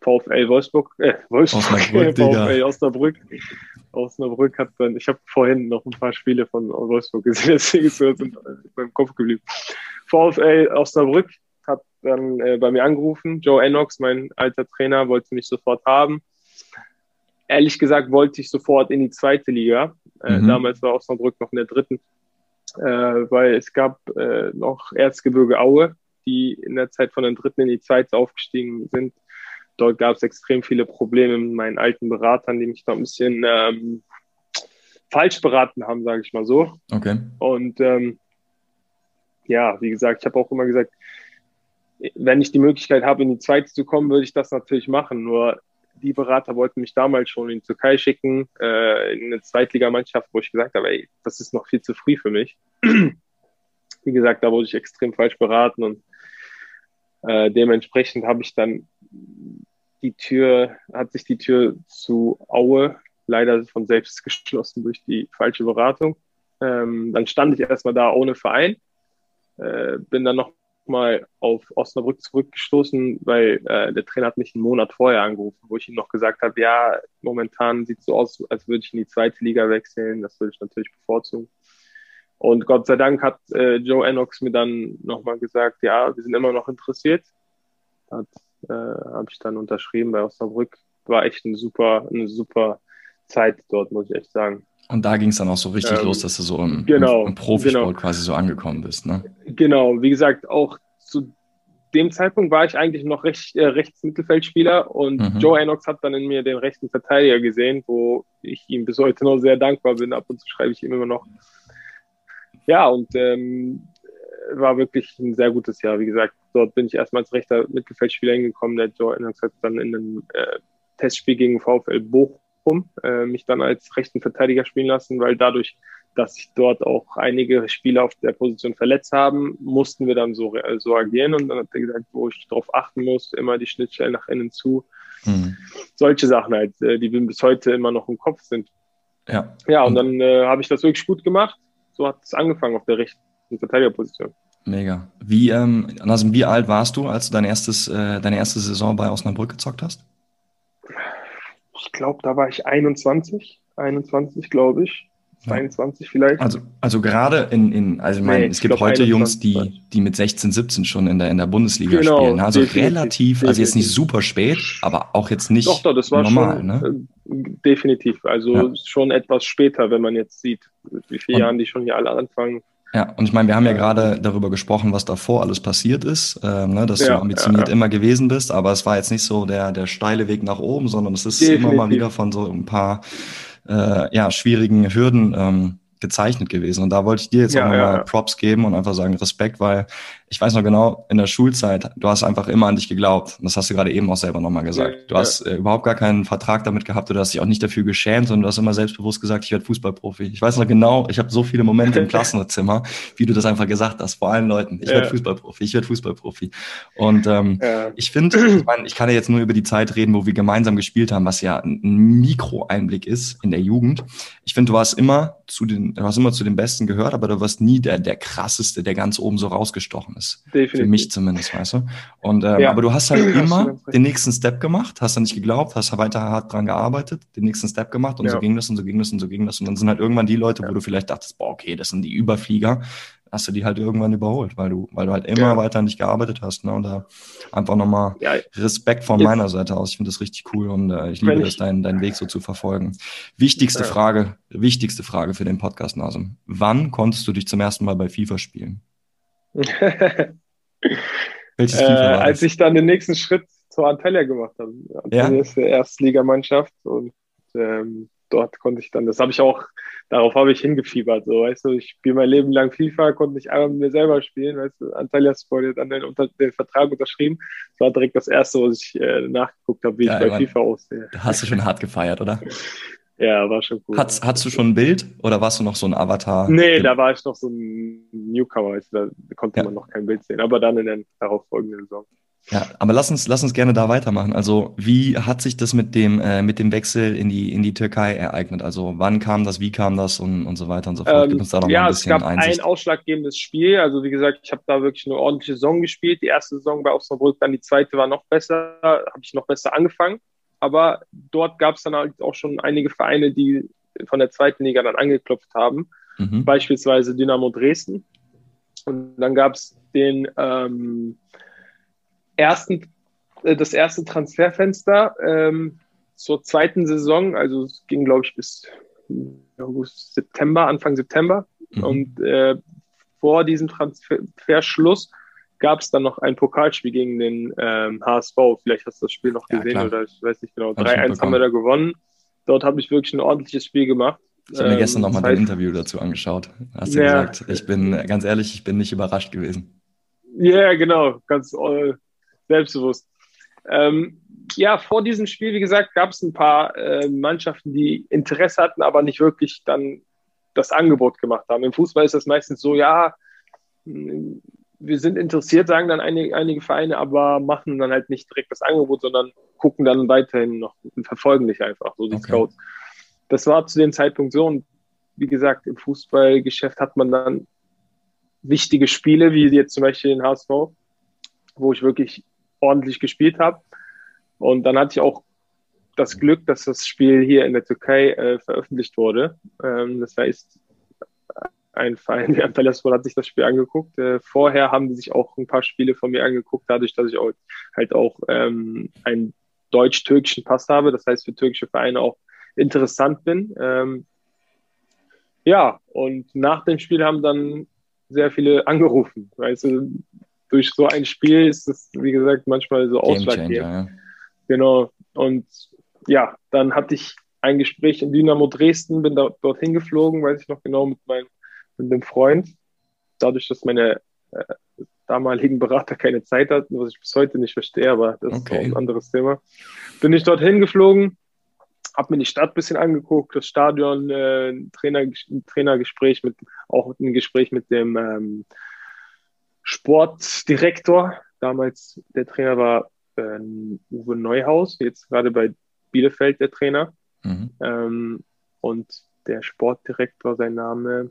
VfL Wolfsburg, äh, Wolfsburg, Osnabrück, [LAUGHS] VfL Osnabrück. Osnabrück hat dann, ich habe vorhin noch ein paar Spiele von Wolfsburg gesehen, [LAUGHS] deswegen ist es in meinem Kopf geblieben. VfL Osnabrück hat dann äh, bei mir angerufen. Joe Enox, mein alter Trainer, wollte mich sofort haben. Ehrlich gesagt wollte ich sofort in die zweite Liga. Äh, mhm. Damals war Osnabrück noch in der dritten, äh, weil es gab äh, noch Erzgebirge Aue, die in der Zeit von der dritten in die zweite aufgestiegen sind. Dort gab es extrem viele Probleme mit meinen alten Beratern, die mich da ein bisschen ähm, falsch beraten haben, sage ich mal so. Okay. Und ähm, ja, wie gesagt, ich habe auch immer gesagt, wenn ich die Möglichkeit habe, in die zweite zu kommen, würde ich das natürlich machen. Nur die Berater wollten mich damals schon in die Türkei schicken, äh, in eine Zweitligamannschaft, wo ich gesagt habe, ey, das ist noch viel zu früh für mich. Wie gesagt, da wurde ich extrem falsch beraten und äh, dementsprechend habe ich dann die Tür, hat sich die Tür zu Aue leider von selbst geschlossen durch die falsche Beratung. Ähm, dann stand ich erstmal da ohne Verein, äh, bin dann noch mal auf Osnabrück zurückgestoßen, weil äh, der Trainer hat mich einen Monat vorher angerufen, wo ich ihm noch gesagt habe, ja, momentan sieht es so aus, als würde ich in die zweite Liga wechseln. Das würde ich natürlich bevorzugen. Und Gott sei Dank hat äh, Joe Enox mir dann nochmal gesagt, ja, wir sind immer noch interessiert. Hat, äh, habe ich dann unterschrieben bei Osnabrück. War echt eine super, eine super Zeit dort, muss ich echt sagen. Und da ging es dann auch so richtig ähm, los, dass du so im, genau, im, im Profisport genau. quasi so angekommen bist, ne? Genau, wie gesagt, auch zu dem Zeitpunkt war ich eigentlich noch recht, äh, Rechtsmittelfeldspieler und mhm. Joe Enox hat dann in mir den rechten Verteidiger gesehen, wo ich ihm bis heute noch sehr dankbar bin. Ab und zu schreibe ich ihm immer noch. Ja, und ähm, war wirklich ein sehr gutes Jahr. Wie gesagt, dort bin ich erstmal als rechter Mittelfeldspieler hingekommen. Der Joe hat dann in einem äh, Testspiel gegen VfL Bochum äh, mich dann als rechten Verteidiger spielen lassen, weil dadurch, dass sich dort auch einige Spieler auf der Position verletzt haben, mussten wir dann so, äh, so agieren und dann hat er gesagt, wo ich darauf achten muss, immer die Schnittstellen nach innen zu. Mhm. Solche Sachen halt, äh, die bis heute immer noch im Kopf sind. Ja, ja und, und dann äh, habe ich das wirklich gut gemacht. So hat es angefangen auf der rechten Verteidigerposition. Mega. Wie, ähm, also wie alt warst du, als du dein erstes, äh, deine erste Saison bei Osnabrück gezockt hast? ich glaube, da war ich 21, 21 glaube ich. 22 vielleicht. Also, also gerade in, in also nee, es gibt heute 21, Jungs, die, die mit 16, 17 schon in der, in der Bundesliga genau, spielen. Also definitiv, relativ, definitiv. also jetzt nicht super spät, aber auch jetzt nicht doch, doch, das war normal. Schon, ne? Äh, definitiv. Also ja. schon etwas später, wenn man jetzt sieht, wie viele Jahren die schon hier alle anfangen. Ja, und ich meine, wir haben ja gerade darüber gesprochen, was davor alles passiert ist, äh, ne, dass ja, du ambitioniert ja, ja. immer gewesen bist, aber es war jetzt nicht so der, der steile Weg nach oben, sondern es ist Definitiv. immer mal wieder von so ein paar äh, ja, schwierigen Hürden ähm, gezeichnet gewesen. Und da wollte ich dir jetzt auch nochmal. Props geben und einfach sagen Respekt, weil ich weiß noch genau, in der Schulzeit, du hast einfach immer an dich geglaubt. Und das hast du gerade eben auch selber nochmal gesagt. Du hast äh, überhaupt gar keinen Vertrag damit gehabt, du hast dich auch nicht dafür geschämt, sondern du hast immer selbstbewusst gesagt, ich werde Fußballprofi. Ich weiß noch genau, ich habe so viele Momente im [LAUGHS] Klassenzimmer, wie du das einfach gesagt hast, vor allen Leuten. Ich ja. werde Fußballprofi, ich werde Fußballprofi. Und ähm, ja. ich finde, ich, mein, ich kann ja jetzt nur über die Zeit reden, wo wir gemeinsam gespielt haben, was ja ein Mikroeinblick ist in der Jugend. Ich finde, du warst immer zu den, du hast immer zu den Besten gehört, aber du warst nie der, der krasseste, der ganz oben so rausgestochen ist. Definitiv. Für mich zumindest, weißt du. Und, ähm, ja. Aber du hast halt immer den nächsten Step gemacht, hast dann nicht geglaubt, hast weiter hart dran gearbeitet, den nächsten Step gemacht und ja. so ging das und so ging das und so ging das. Und dann sind halt irgendwann die Leute, ja. wo du vielleicht dachtest, boah, okay, das sind die Überflieger, hast du die halt irgendwann überholt, weil du, weil du halt immer weiter an dich gearbeitet hast. Ne? Und da einfach nochmal. Respekt von Jetzt. meiner Seite aus. Ich finde das richtig cool und äh, ich liebe es, deinen, deinen Weg so zu verfolgen. Wichtigste. Frage, wichtigste Frage für den Podcast, Nasum. Wann konntest du dich zum ersten Mal bei FIFA spielen? [LAUGHS] Welches äh, als ich dann den nächsten Schritt zur Antalya gemacht habe. Antalya ja? ist der Erstligamannschaft und ähm, dort konnte ich dann, das habe ich auch, darauf habe ich hingefiebert. So, weißt du, ich spiele mein Leben lang FIFA, konnte nicht einmal mit mir selber spielen, weißt du, Antalya Sport hat dann den, unter, den Vertrag unterschrieben. Das war direkt das erste, was ich äh, nachgeguckt habe, wie ja, ich bei FIFA aussehe. Hast du schon hart gefeiert, oder? [LAUGHS] Ja, war schon cool. Hat's, hattest du schon ein Bild oder warst du noch so ein Avatar? Nee, da war ich noch so ein Newcomer, also da konnte ja. man noch kein Bild sehen, aber dann in der darauf folgenden Saison. Ja, aber lass uns, lass uns gerne da weitermachen. Also, wie hat sich das mit dem, äh, mit dem Wechsel in die, in die Türkei ereignet? Also, wann kam das, wie kam das und, und so weiter und so fort? Ähm, Gib uns da noch ja, mal ein bisschen es gab Einsicht. ein ausschlaggebendes Spiel. Also, wie gesagt, ich habe da wirklich eine ordentliche Saison gespielt. Die erste Saison bei Osnabrück, dann die zweite war noch besser, habe ich noch besser angefangen. Aber dort gab es dann halt auch schon einige Vereine, die von der zweiten Liga dann angeklopft haben. Mhm. Beispielsweise Dynamo Dresden. Und dann gab es den ähm, ersten, äh, das erste Transferfenster ähm, zur zweiten Saison. Also es ging, glaube ich, bis August, September, Anfang September. Mhm. Und äh, vor diesem Transferschluss gab es dann noch ein Pokalspiel gegen den ähm, HSV. Vielleicht hast du das Spiel noch gesehen ja, oder ich weiß nicht genau. 3-1 haben wir da gewonnen. Dort habe ich wirklich ein ordentliches Spiel gemacht. Ich habe mir gestern nochmal dein Interview dazu angeschaut. Hast du ja, gesagt, ich bin ganz ehrlich, ich bin nicht überrascht gewesen. Ja, yeah, genau, ganz äh, selbstbewusst. Ähm, ja, vor diesem Spiel, wie gesagt, gab es ein paar äh, Mannschaften, die Interesse hatten, aber nicht wirklich dann das Angebot gemacht haben. Im Fußball ist das meistens so, ja, wir sind interessiert, sagen dann einige, einige Vereine, aber machen dann halt nicht direkt das Angebot, sondern gucken dann weiterhin noch und verfolgen dich einfach, so die okay. Scouts das war zu dem Zeitpunkt so. Und wie gesagt, im Fußballgeschäft hat man dann wichtige Spiele, wie jetzt zum Beispiel den HSV, wo ich wirklich ordentlich gespielt habe. Und dann hatte ich auch das Glück, dass das Spiel hier in der Türkei äh, veröffentlicht wurde. Ähm, das heißt, ein Verein, der [LAUGHS] Antalyaspor hat sich das Spiel angeguckt. Äh, vorher haben die sich auch ein paar Spiele von mir angeguckt, dadurch, dass ich auch, halt auch ähm, einen deutsch-türkischen Pass habe. Das heißt, für türkische Vereine auch interessant bin. Ähm, ja, und nach dem Spiel haben dann sehr viele [LAUGHS] angerufen. Weißt du, durch so ein Spiel ist es, wie gesagt, manchmal so ausschlaggebend. Ja. Genau. Und ja, dann hatte ich ein Gespräch in Dynamo Dresden, bin da, dorthin geflogen, weiß ich noch genau, mit meinem mit einem Freund. Dadurch, dass meine äh, damaligen Berater keine Zeit hatten, was ich bis heute nicht verstehe, aber das okay. ist ein anderes Thema. Bin ich dorthin geflogen, habe mir die Stadt ein bisschen angeguckt, das Stadion, äh, Trainer, Trainergespräch mit, auch ein Gespräch mit dem ähm, Sportdirektor. Damals der Trainer war äh, Uwe Neuhaus, jetzt gerade bei Bielefeld der Trainer. Mhm. Ähm, und der Sportdirektor, sein Name,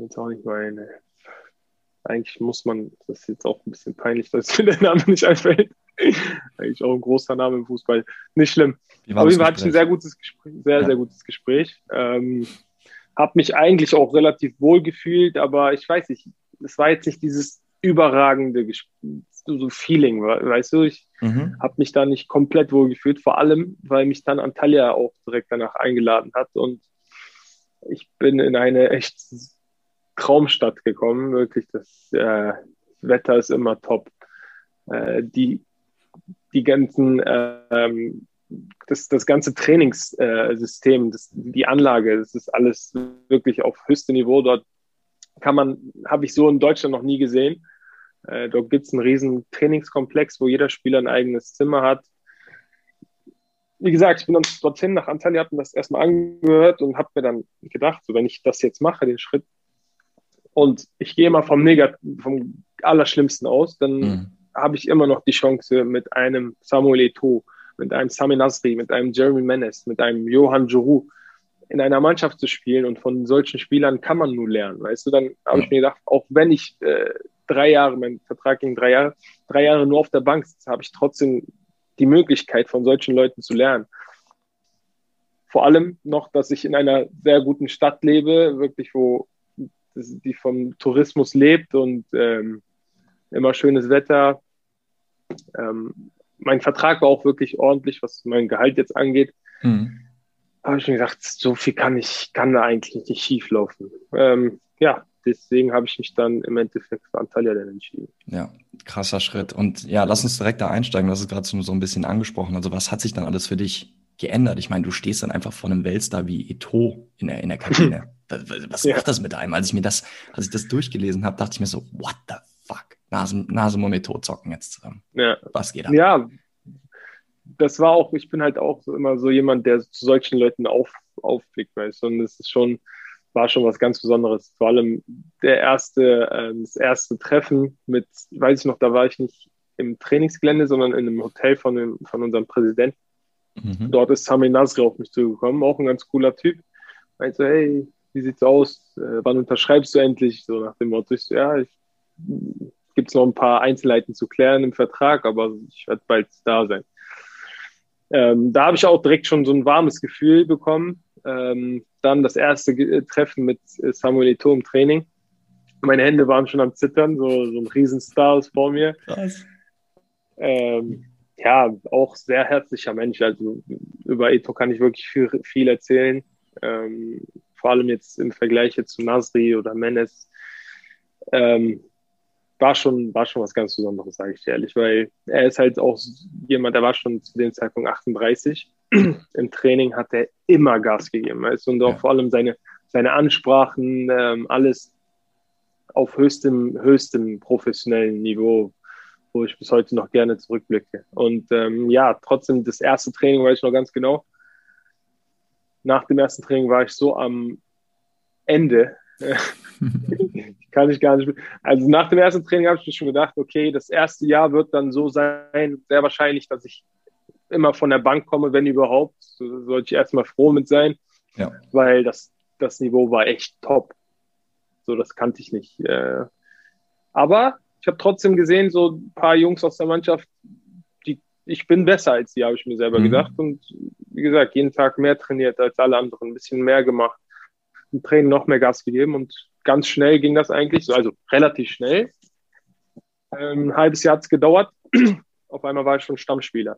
jetzt auch nicht meine. Eigentlich muss man, das ist jetzt auch ein bisschen peinlich, dass mir [LAUGHS] der Name nicht einfällt. Eigentlich auch ein großer Name im Fußball. Nicht schlimm. Auf jeden Fall hatte ich ein sehr gutes Gespräch, sehr, ja. sehr gutes Gespräch. Ähm, habe mich eigentlich auch relativ wohl gefühlt, aber ich weiß nicht, es war jetzt nicht dieses überragende so Feeling, weißt du, ich mhm. habe mich da nicht komplett wohl gefühlt, vor allem, weil mich dann Antalya auch direkt danach eingeladen hat und ich bin in eine echt Traumstadt gekommen, wirklich, das äh, Wetter ist immer top. Äh, die die ganzen, ähm, das, das ganze Trainingssystem, das, die Anlage, das ist alles wirklich auf höchstem Niveau. Dort kann man, habe ich so in Deutschland noch nie gesehen. Äh, dort gibt es einen riesen Trainingskomplex, wo jeder Spieler ein eigenes Zimmer hat. Wie gesagt, ich bin dann dorthin nach Antalya, habe mir das erstmal angehört und habe mir dann gedacht, so, wenn ich das jetzt mache, den Schritt, und ich gehe mal vom Negat vom Allerschlimmsten aus, dann mhm. habe ich immer noch die Chance, mit einem Samuel Eto'o, mit einem Sami Nasri, mit einem Jeremy Menes, mit einem Johann Joru in einer Mannschaft zu spielen. Und von solchen Spielern kann man nur lernen. Weißt du, dann habe ich mir gedacht, auch wenn ich äh, drei Jahre, mein Vertrag ging drei Jahre, drei Jahre nur auf der Bank sitze, habe ich trotzdem die Möglichkeit, von solchen Leuten zu lernen. Vor allem noch, dass ich in einer sehr guten Stadt lebe, wirklich, wo die vom Tourismus lebt und ähm, immer schönes Wetter, ähm, mein Vertrag war auch wirklich ordentlich, was mein Gehalt jetzt angeht. Mhm. Habe ich mir gedacht, so viel kann ich, kann da eigentlich nicht schief laufen. Ähm, ja, deswegen habe ich mich dann im Endeffekt für Antalya dann entschieden. Ja, krasser Schritt. Und ja, lass uns direkt da einsteigen. Das ist gerade so, so ein bisschen angesprochen. Also was hat sich dann alles für dich geändert? Ich meine, du stehst dann einfach vor einem Weltstar wie Eto in der, in der Kabine. [LAUGHS] was, macht das mit einem? Als ich mir das, als ich das durchgelesen habe, dachte ich mir so, what the fuck? Nase, Nase Monitor zocken jetzt zusammen. Ja. Was geht ab? Ja, das war auch, ich bin halt auch immer so jemand, der zu solchen Leuten auf, aufblickt, weißt du, und es ist schon war schon was ganz Besonderes. Vor allem der erste, äh, das erste Treffen mit, weiß ich noch, da war ich nicht im Trainingsgelände, sondern in einem Hotel von, dem, von unserem Präsidenten. Mhm. Dort ist Sami Nasri auf mich zugekommen, auch ein ganz cooler Typ. Meinte, hey, wie sieht's aus? Äh, wann unterschreibst du endlich? So nach dem Motto, ich so, ja, ich, gibt's noch ein paar Einzelheiten zu klären im Vertrag, aber ich werde bald da sein. Ähm, da habe ich auch direkt schon so ein warmes Gefühl bekommen. Ähm, dann das erste Treffen mit Samuel Eto'o im Training. Meine Hände waren schon am Zittern, so, so ein Riesenstar ist vor mir. Krass. Ähm, ja, auch sehr herzlicher Mensch. Also über Eto kann ich wirklich viel, viel erzählen. Ähm, vor allem jetzt im Vergleich jetzt zu Nasri oder Menes. Ähm, war schon, war schon was ganz Besonderes, sage ich dir ehrlich, weil er ist halt auch jemand, der war schon zu dem Zeitpunkt 38. [CLEARS THROAT] Im Training hat er immer Gas gegeben. Weißt? Und auch ja. vor allem seine, seine Ansprachen, ähm, alles auf höchstem, höchstem professionellen Niveau, wo ich bis heute noch gerne zurückblicke. Und ähm, ja, trotzdem, das erste Training weiß ich noch ganz genau. Nach dem ersten Training war ich so am Ende, [LAUGHS] kann ich gar nicht. Also nach dem ersten Training habe ich mir schon gedacht, okay, das erste Jahr wird dann so sein, sehr wahrscheinlich, dass ich immer von der Bank komme, wenn überhaupt. So sollte ich erstmal froh mit sein, ja. weil das, das Niveau war echt top. So, das kannte ich nicht. Äh. Aber ich habe trotzdem gesehen, so ein paar Jungs aus der Mannschaft, die, ich bin besser als die, habe ich mir selber mhm. gedacht. Und wie gesagt, jeden Tag mehr trainiert als alle anderen, ein bisschen mehr gemacht, im Training noch mehr Gas gegeben und ganz schnell ging das eigentlich, also relativ schnell. Ähm, ein halbes Jahr hat es gedauert. [CLEARS THROAT] Auf einmal war ich schon Stammspieler.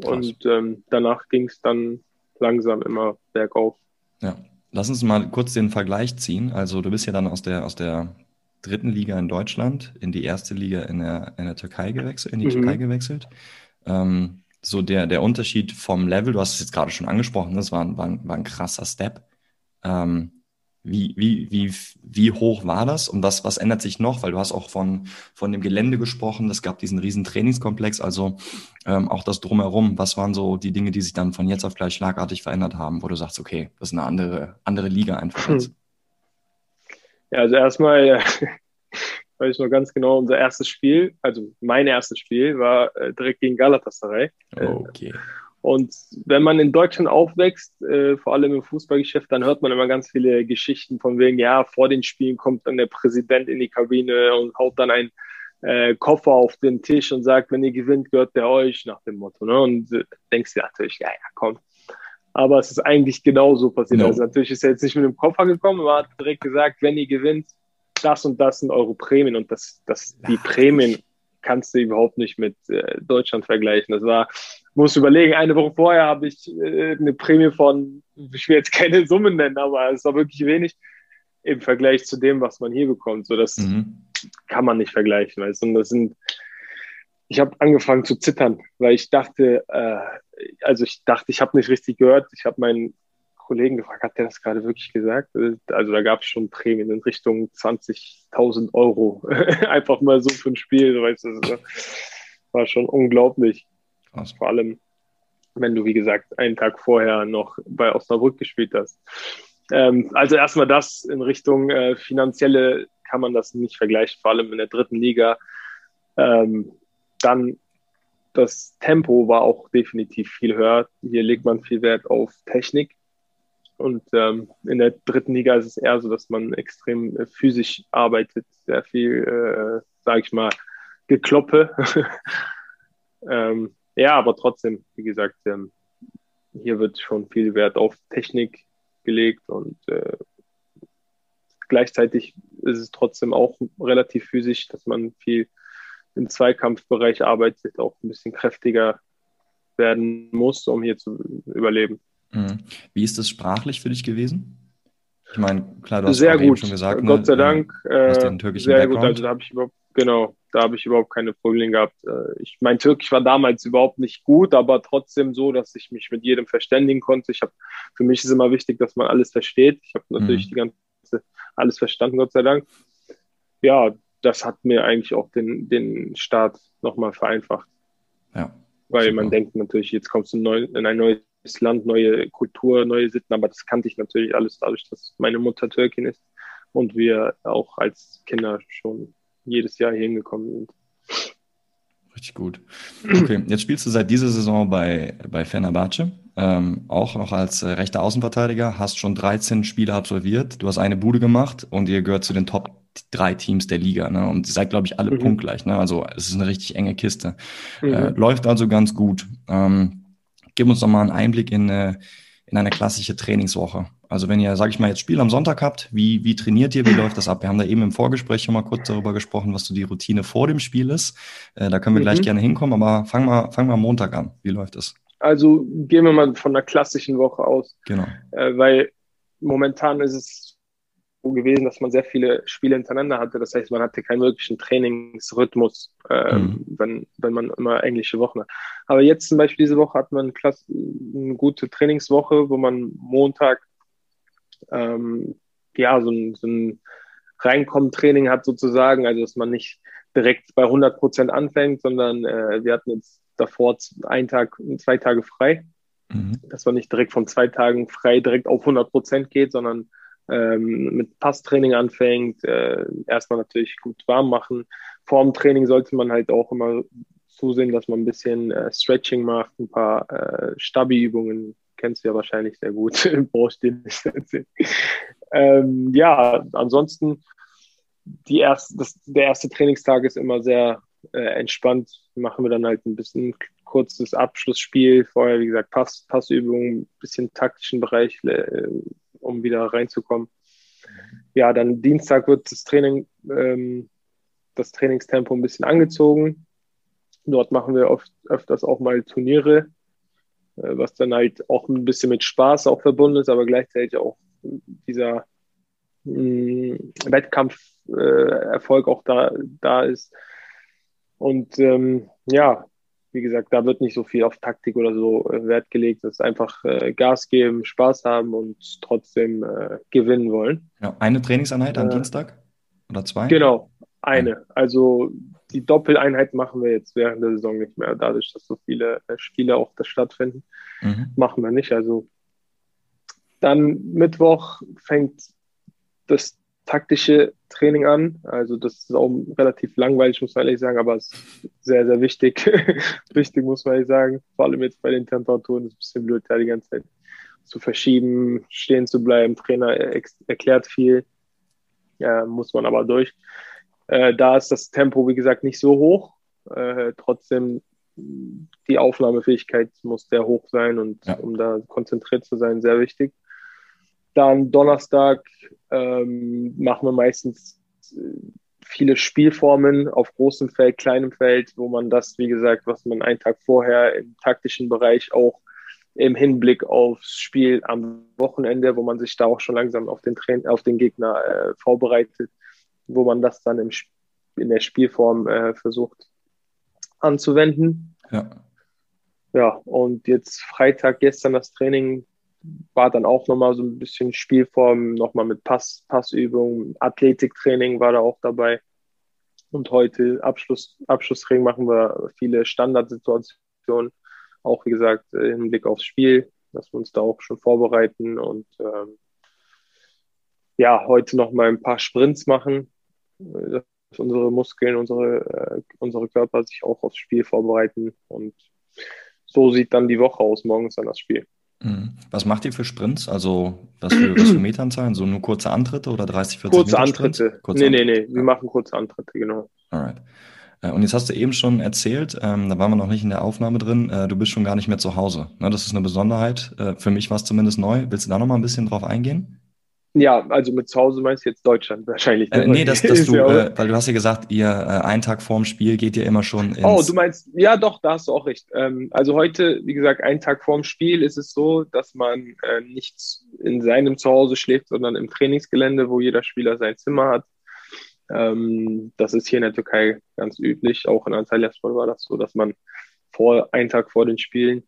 Krass. Und ähm, danach ging es dann langsam immer bergauf. Ja, lass uns mal kurz den Vergleich ziehen. Also du bist ja dann aus der, aus der dritten Liga in Deutschland in die erste Liga in der, in der Türkei gewechselt, in die mhm. Türkei gewechselt. Ähm, so der, der Unterschied vom Level, du hast es jetzt gerade schon angesprochen, das war, war, war ein krasser Step. Ähm, wie, wie, wie, wie hoch war das und was, was ändert sich noch? Weil du hast auch von, von dem Gelände gesprochen, es gab diesen riesen Trainingskomplex, also ähm, auch das drumherum. Was waren so die Dinge, die sich dann von jetzt auf gleich schlagartig verändert haben, wo du sagst, okay, das ist eine andere, andere Liga einfach jetzt? Hm. Ja, also erstmal äh, [LAUGHS] weiß ich noch ganz genau, unser erstes Spiel, also mein erstes Spiel war äh, direkt gegen Galatasaray. Okay. Und wenn man in Deutschland aufwächst, äh, vor allem im Fußballgeschäft, dann hört man immer ganz viele Geschichten von wegen, ja, vor den Spielen kommt dann der Präsident in die Kabine und haut dann einen äh, Koffer auf den Tisch und sagt, wenn ihr gewinnt, gehört der euch, nach dem Motto. Ne? Und äh, denkst du natürlich, ja, ja, komm. Aber es ist eigentlich genauso passiert. Ja. Also natürlich ist er jetzt nicht mit dem Koffer gekommen, aber hat direkt gesagt, wenn ihr gewinnt, das und das sind eure Prämien und das, das, die Prämien kannst du überhaupt nicht mit äh, Deutschland vergleichen. Das war, muss überlegen, eine Woche vorher habe ich äh, eine Prämie von, ich will jetzt keine Summen nennen, aber es war wirklich wenig im Vergleich zu dem, was man hier bekommt. So, das mhm. kann man nicht vergleichen. Weißt? Und das sind, ich habe angefangen zu zittern, weil ich dachte, äh, also ich dachte, ich habe nicht richtig gehört. Ich habe meinen Kollegen gefragt, hat der das gerade wirklich gesagt? Also da gab es schon Prämien in Richtung 20.000 Euro. [LAUGHS] Einfach mal so für ein Spiel, weißt du, das war schon unglaublich. Krass. Vor allem, wenn du, wie gesagt, einen Tag vorher noch bei Osnabrück gespielt hast. Ähm, also erstmal das in Richtung äh, finanzielle kann man das nicht vergleichen, vor allem in der dritten Liga. Ähm, dann das Tempo war auch definitiv viel höher. Hier legt man viel Wert auf Technik. Und ähm, in der dritten Liga ist es eher so, dass man extrem äh, physisch arbeitet, sehr viel, äh, sage ich mal, Gekloppe. [LAUGHS] ähm, ja, aber trotzdem, wie gesagt, ähm, hier wird schon viel Wert auf Technik gelegt und äh, gleichzeitig ist es trotzdem auch relativ physisch, dass man viel im Zweikampfbereich arbeitet, auch ein bisschen kräftiger werden muss, um hier zu überleben. Mhm. Wie ist das sprachlich für dich gewesen? Ich meine, klar, du hast sehr gut. schon gesagt, Gott ne, sei Dank. Äh, sehr Background. gut, also da habe ich überhaupt, genau, da habe ich überhaupt keine Probleme gehabt. Äh, ich mein Türkisch war damals überhaupt nicht gut, aber trotzdem so, dass ich mich mit jedem verständigen konnte. Ich habe, für mich ist immer wichtig, dass man alles versteht. Ich habe natürlich mhm. die ganze alles verstanden, Gott sei Dank. Ja, das hat mir eigentlich auch den, den Start nochmal vereinfacht. Ja. Weil super. man denkt natürlich, jetzt kommst du in ein neues Land, neue Kultur, neue Sitten, aber das kannte ich natürlich alles dadurch, dass meine Mutter Türkin ist und wir auch als Kinder schon jedes Jahr hier hingekommen sind. Richtig gut. Okay, jetzt spielst du seit dieser Saison bei, bei Fenerbahce, ähm, auch noch als äh, rechter Außenverteidiger, hast schon 13 Spiele absolviert, du hast eine Bude gemacht und ihr gehört zu den Top drei Teams der Liga. Ne? Und ihr seid, glaube ich, alle mhm. punktgleich. Ne? Also es ist eine richtig enge Kiste. Mhm. Äh, läuft also ganz gut. Ähm, gib uns doch mal einen Einblick in, äh, in eine klassische Trainingswoche. Also wenn ihr, sage ich mal, jetzt Spiel am Sonntag habt, wie, wie trainiert ihr, wie läuft das ab? Wir haben da eben im Vorgespräch schon mal kurz darüber gesprochen, was so die Routine vor dem Spiel ist. Äh, da können wir mhm. gleich gerne hinkommen, aber fangen wir, fangen wir am Montag an. Wie läuft es? Also gehen wir mal von einer klassischen Woche aus. Genau. Äh, weil momentan ist es gewesen, dass man sehr viele Spiele hintereinander hatte. Das heißt, man hatte keinen wirklichen Trainingsrhythmus, äh, mhm. wenn, wenn man immer englische Wochen hat. Aber jetzt zum Beispiel diese Woche hat man eine, eine gute Trainingswoche, wo man Montag ähm, ja so ein, so ein Reinkommen-Training hat sozusagen, also dass man nicht direkt bei 100 Prozent anfängt, sondern äh, wir hatten jetzt davor einen Tag, zwei Tage frei, mhm. dass man nicht direkt von zwei Tagen frei direkt auf 100 Prozent geht, sondern ähm, mit Passtraining anfängt, äh, erstmal natürlich gut warm machen. Vor dem Training sollte man halt auch immer zusehen, dass man ein bisschen äh, Stretching macht, ein paar äh, Stabi-Übungen, kennst du ja wahrscheinlich sehr gut, [LAUGHS] brauchst du nicht erzählen. Ähm, ja, ansonsten die erste, das, der erste Trainingstag ist immer sehr äh, entspannt. Machen wir dann halt ein bisschen kurzes Abschlussspiel, vorher wie gesagt Pass, Passübungen, bisschen taktischen Bereich, äh, um wieder reinzukommen. Ja, dann Dienstag wird das Training, ähm, das Trainingstempo ein bisschen angezogen. Dort machen wir oft öfters auch mal Turniere, äh, was dann halt auch ein bisschen mit Spaß auch verbunden ist, aber gleichzeitig auch dieser mm, Wettkampferfolg äh, auch da, da ist. Und ähm, ja, wie gesagt, da wird nicht so viel auf Taktik oder so äh, Wert gelegt. Es ist einfach äh, Gas geben, Spaß haben und trotzdem äh, gewinnen wollen. Ja, eine Trainingseinheit am äh, Dienstag oder zwei? Genau, eine. Also die Doppeleinheit machen wir jetzt während der Saison nicht mehr, dadurch, dass so viele äh, Spiele auch da stattfinden. Mhm. Machen wir nicht. Also dann Mittwoch fängt das taktische Training an. Also das ist auch relativ langweilig, muss man ehrlich sagen, aber es ist sehr, sehr wichtig. [LAUGHS] wichtig, muss man ehrlich sagen. Vor allem jetzt bei den Temperaturen ist es ein bisschen blöd, da die ganze Zeit zu verschieben, stehen zu bleiben. Trainer erklärt viel, ja, muss man aber durch. Äh, da ist das Tempo, wie gesagt, nicht so hoch. Äh, trotzdem, die Aufnahmefähigkeit muss sehr hoch sein und ja. um da konzentriert zu sein, sehr wichtig. Dann Donnerstag ähm, machen wir meistens äh, viele Spielformen auf großem Feld, kleinem Feld, wo man das, wie gesagt, was man einen Tag vorher im taktischen Bereich auch im Hinblick aufs Spiel am Wochenende, wo man sich da auch schon langsam auf den, Train auf den Gegner äh, vorbereitet, wo man das dann im, in der Spielform äh, versucht anzuwenden. Ja. Ja, und jetzt Freitag, gestern das Training war dann auch nochmal so ein bisschen Spielform, nochmal mit Pass, Passübungen, Athletiktraining war da auch dabei. Und heute Abschluss, Abschlussring machen wir viele Standardsituationen, auch wie gesagt im Hinblick aufs Spiel, dass wir uns da auch schon vorbereiten und ähm, ja, heute nochmal ein paar Sprints machen, dass unsere Muskeln, unsere, äh, unsere Körper sich auch aufs Spiel vorbereiten und so sieht dann die Woche aus, morgens dann das Spiel. Mhm. Was macht ihr für Sprints? Also was für, was für [CLEARS THROAT] Meteranzahlen? So nur kurze Antritte oder 30, 40 Kurze Meter Antritte. Kurze nee, Antritte. nee, nee. Wir machen kurze Antritte, genau. Alright. Äh, und jetzt hast du eben schon erzählt, ähm, da waren wir noch nicht in der Aufnahme drin, äh, du bist schon gar nicht mehr zu Hause. Ne, das ist eine Besonderheit. Äh, für mich war es zumindest neu. Willst du da noch mal ein bisschen drauf eingehen? Ja, also mit zu Hause meinst du jetzt Deutschland wahrscheinlich. Äh, nee, dass, dass [LAUGHS] du, äh, weil du hast ja gesagt, ihr äh, einen Tag vorm Spiel geht ihr immer schon ins... Oh, du meinst, ja doch, da hast du auch recht. Ähm, also heute, wie gesagt, einen Tag vorm Spiel ist es so, dass man äh, nicht in seinem Zuhause schläft, sondern im Trainingsgelände, wo jeder Spieler sein Zimmer hat. Ähm, das ist hier in der Türkei ganz üblich. Auch in Antalyaspor war das so, dass man vor, einen Tag vor den Spielen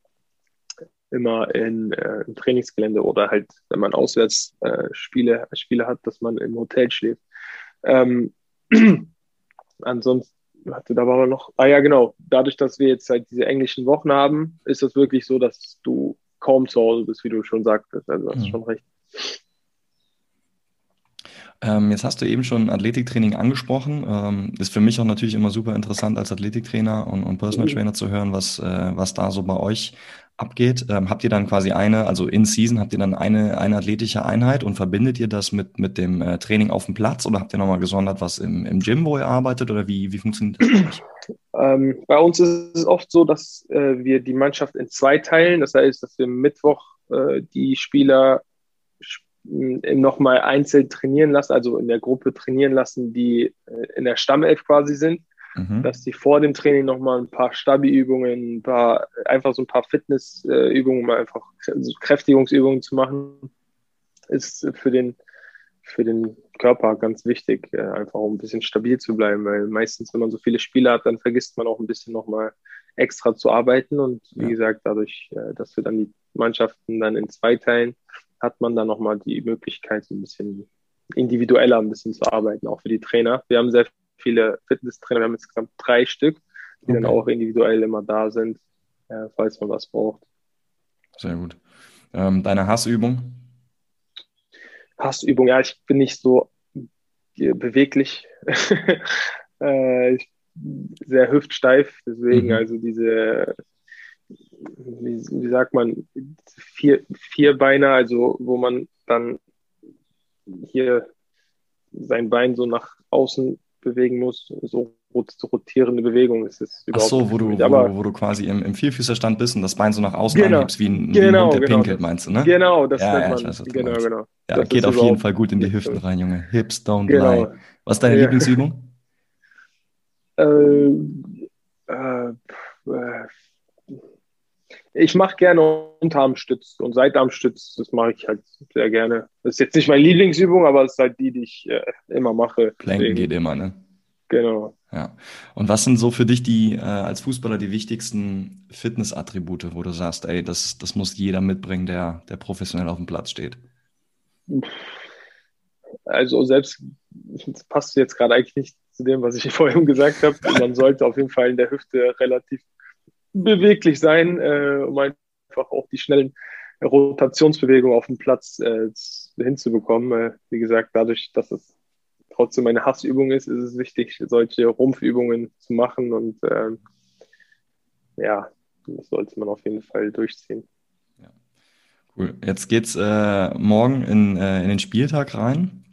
immer in, äh, im Trainingsgelände oder halt, wenn man auswärts äh, Spiele, Spiele hat, dass man im Hotel schläft. Ähm, [CLEARS THROAT] ansonsten, hatte da war noch, ah ja genau, dadurch, dass wir jetzt halt diese englischen Wochen haben, ist es wirklich so, dass du kaum zu Hause bist, wie du schon sagtest. Also hast mhm. schon recht. Ähm, jetzt hast du eben schon Athletiktraining angesprochen. Ähm, ist für mich auch natürlich immer super interessant, als Athletiktrainer und, und Personal mhm. Trainer zu hören, was, äh, was da so bei euch abgeht. Ähm, habt ihr dann quasi eine, also in Season, habt ihr dann eine, eine athletische Einheit und verbindet ihr das mit, mit dem äh, Training auf dem Platz oder habt ihr nochmal gesondert was im, im Gym, wo ihr arbeitet oder wie, wie funktioniert das? [CLEARS THROAT] Ähm, bei uns ist es oft so, dass äh, wir die Mannschaft in zwei teilen. Das heißt, dass wir Mittwoch äh, die Spieler nochmal einzeln trainieren lassen, also in der Gruppe trainieren lassen, die äh, in der Stammelf quasi sind, mhm. dass die vor dem Training nochmal ein paar Stabi-Übungen, ein paar, einfach so ein paar Fitnessübungen, mal einfach Kräftigungsübungen zu machen, ist für den, für den Körper ganz wichtig, äh, einfach um ein bisschen stabil zu bleiben, weil meistens, wenn man so viele Spiele hat, dann vergisst man auch ein bisschen nochmal extra zu arbeiten und wie ja. gesagt, dadurch, äh, dass wir dann die Mannschaften dann in zwei teilen, hat man dann nochmal die Möglichkeit, so ein bisschen individueller ein bisschen zu arbeiten, auch für die Trainer. Wir haben sehr viele Fitnesstrainer, wir haben insgesamt drei Stück, die okay. dann auch individuell immer da sind, äh, falls man was braucht. Sehr gut. Ähm, deine Hassübung? Hassübung, ja, ich bin nicht so beweglich. [LAUGHS] äh, ich sehr hüftsteif, deswegen mhm. also diese wie, wie sagt man, vier, Vierbeiner, also wo man dann hier sein Bein so nach außen bewegen muss, so rotierende Bewegung ist es überhaupt Ach so, wo du, wo, wo du quasi im, im Vierfüßerstand bist und das Bein so nach außen genau, anhebst, wie ein, genau, Hund, der genau, pinkelt, meinst du, ne? Genau, das ja, nennt ja, man. Weiß, genau, genau. Ja, das geht auf jeden Fall gut in die Hüften rein, Junge. Hips don't genau. lie. Was ist deine ja. Lieblingsübung? [LAUGHS] Äh, äh, äh ich mache gerne Unterarmstütz und Seitenarmstütz, das mache ich halt sehr gerne. Das ist jetzt nicht meine Lieblingsübung, aber es ist halt die, die ich äh, immer mache. Planken geht immer, ne? Genau. Ja. Und was sind so für dich die äh, als Fußballer die wichtigsten Fitnessattribute, wo du sagst, ey, das, das muss jeder mitbringen, der, der professionell auf dem Platz steht? Also selbst, das passt jetzt gerade eigentlich nicht zu dem, was ich [LAUGHS] vorhin gesagt habe. Man sollte auf jeden Fall in der Hüfte relativ beweglich sein, äh, um einfach auch die schnellen Rotationsbewegungen auf dem Platz äh, hinzubekommen. Äh, wie gesagt, dadurch, dass es trotzdem eine Hassübung ist, ist es wichtig, solche Rumpfübungen zu machen und äh, ja, das sollte man auf jeden Fall durchziehen. Ja. Cool. Jetzt geht's äh, morgen in, äh, in den Spieltag rein.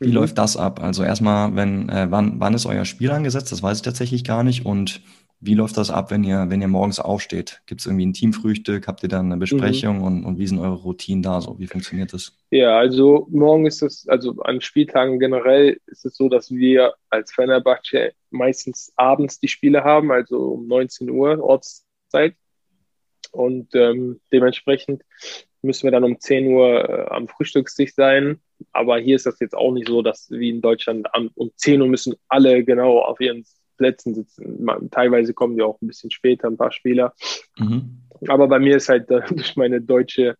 Wie mhm. läuft das ab? Also erstmal, wenn, äh, wann, wann ist euer Spiel angesetzt? Das weiß ich tatsächlich gar nicht. Und wie läuft das ab, wenn ihr, wenn ihr morgens aufsteht? Gibt es irgendwie ein Teamfrühstück? Habt ihr dann eine mhm. Besprechung mhm. und, und wie sind eure Routinen da so? Wie funktioniert das? Ja, also morgen ist es, also an Spieltagen generell ist es so, dass wir als Fenerbahce meistens abends die Spiele haben, also um 19 Uhr Ortszeit. Und ähm, dementsprechend müssen wir dann um 10 Uhr äh, am Frühstückstisch sein. Aber hier ist das jetzt auch nicht so, dass wie in Deutschland um 10 Uhr müssen alle genau auf ihren Plätzen sitzen. Teilweise kommen die auch ein bisschen später, ein paar Spieler. Mhm. Aber bei mir ist halt [LAUGHS] durch meine deutsche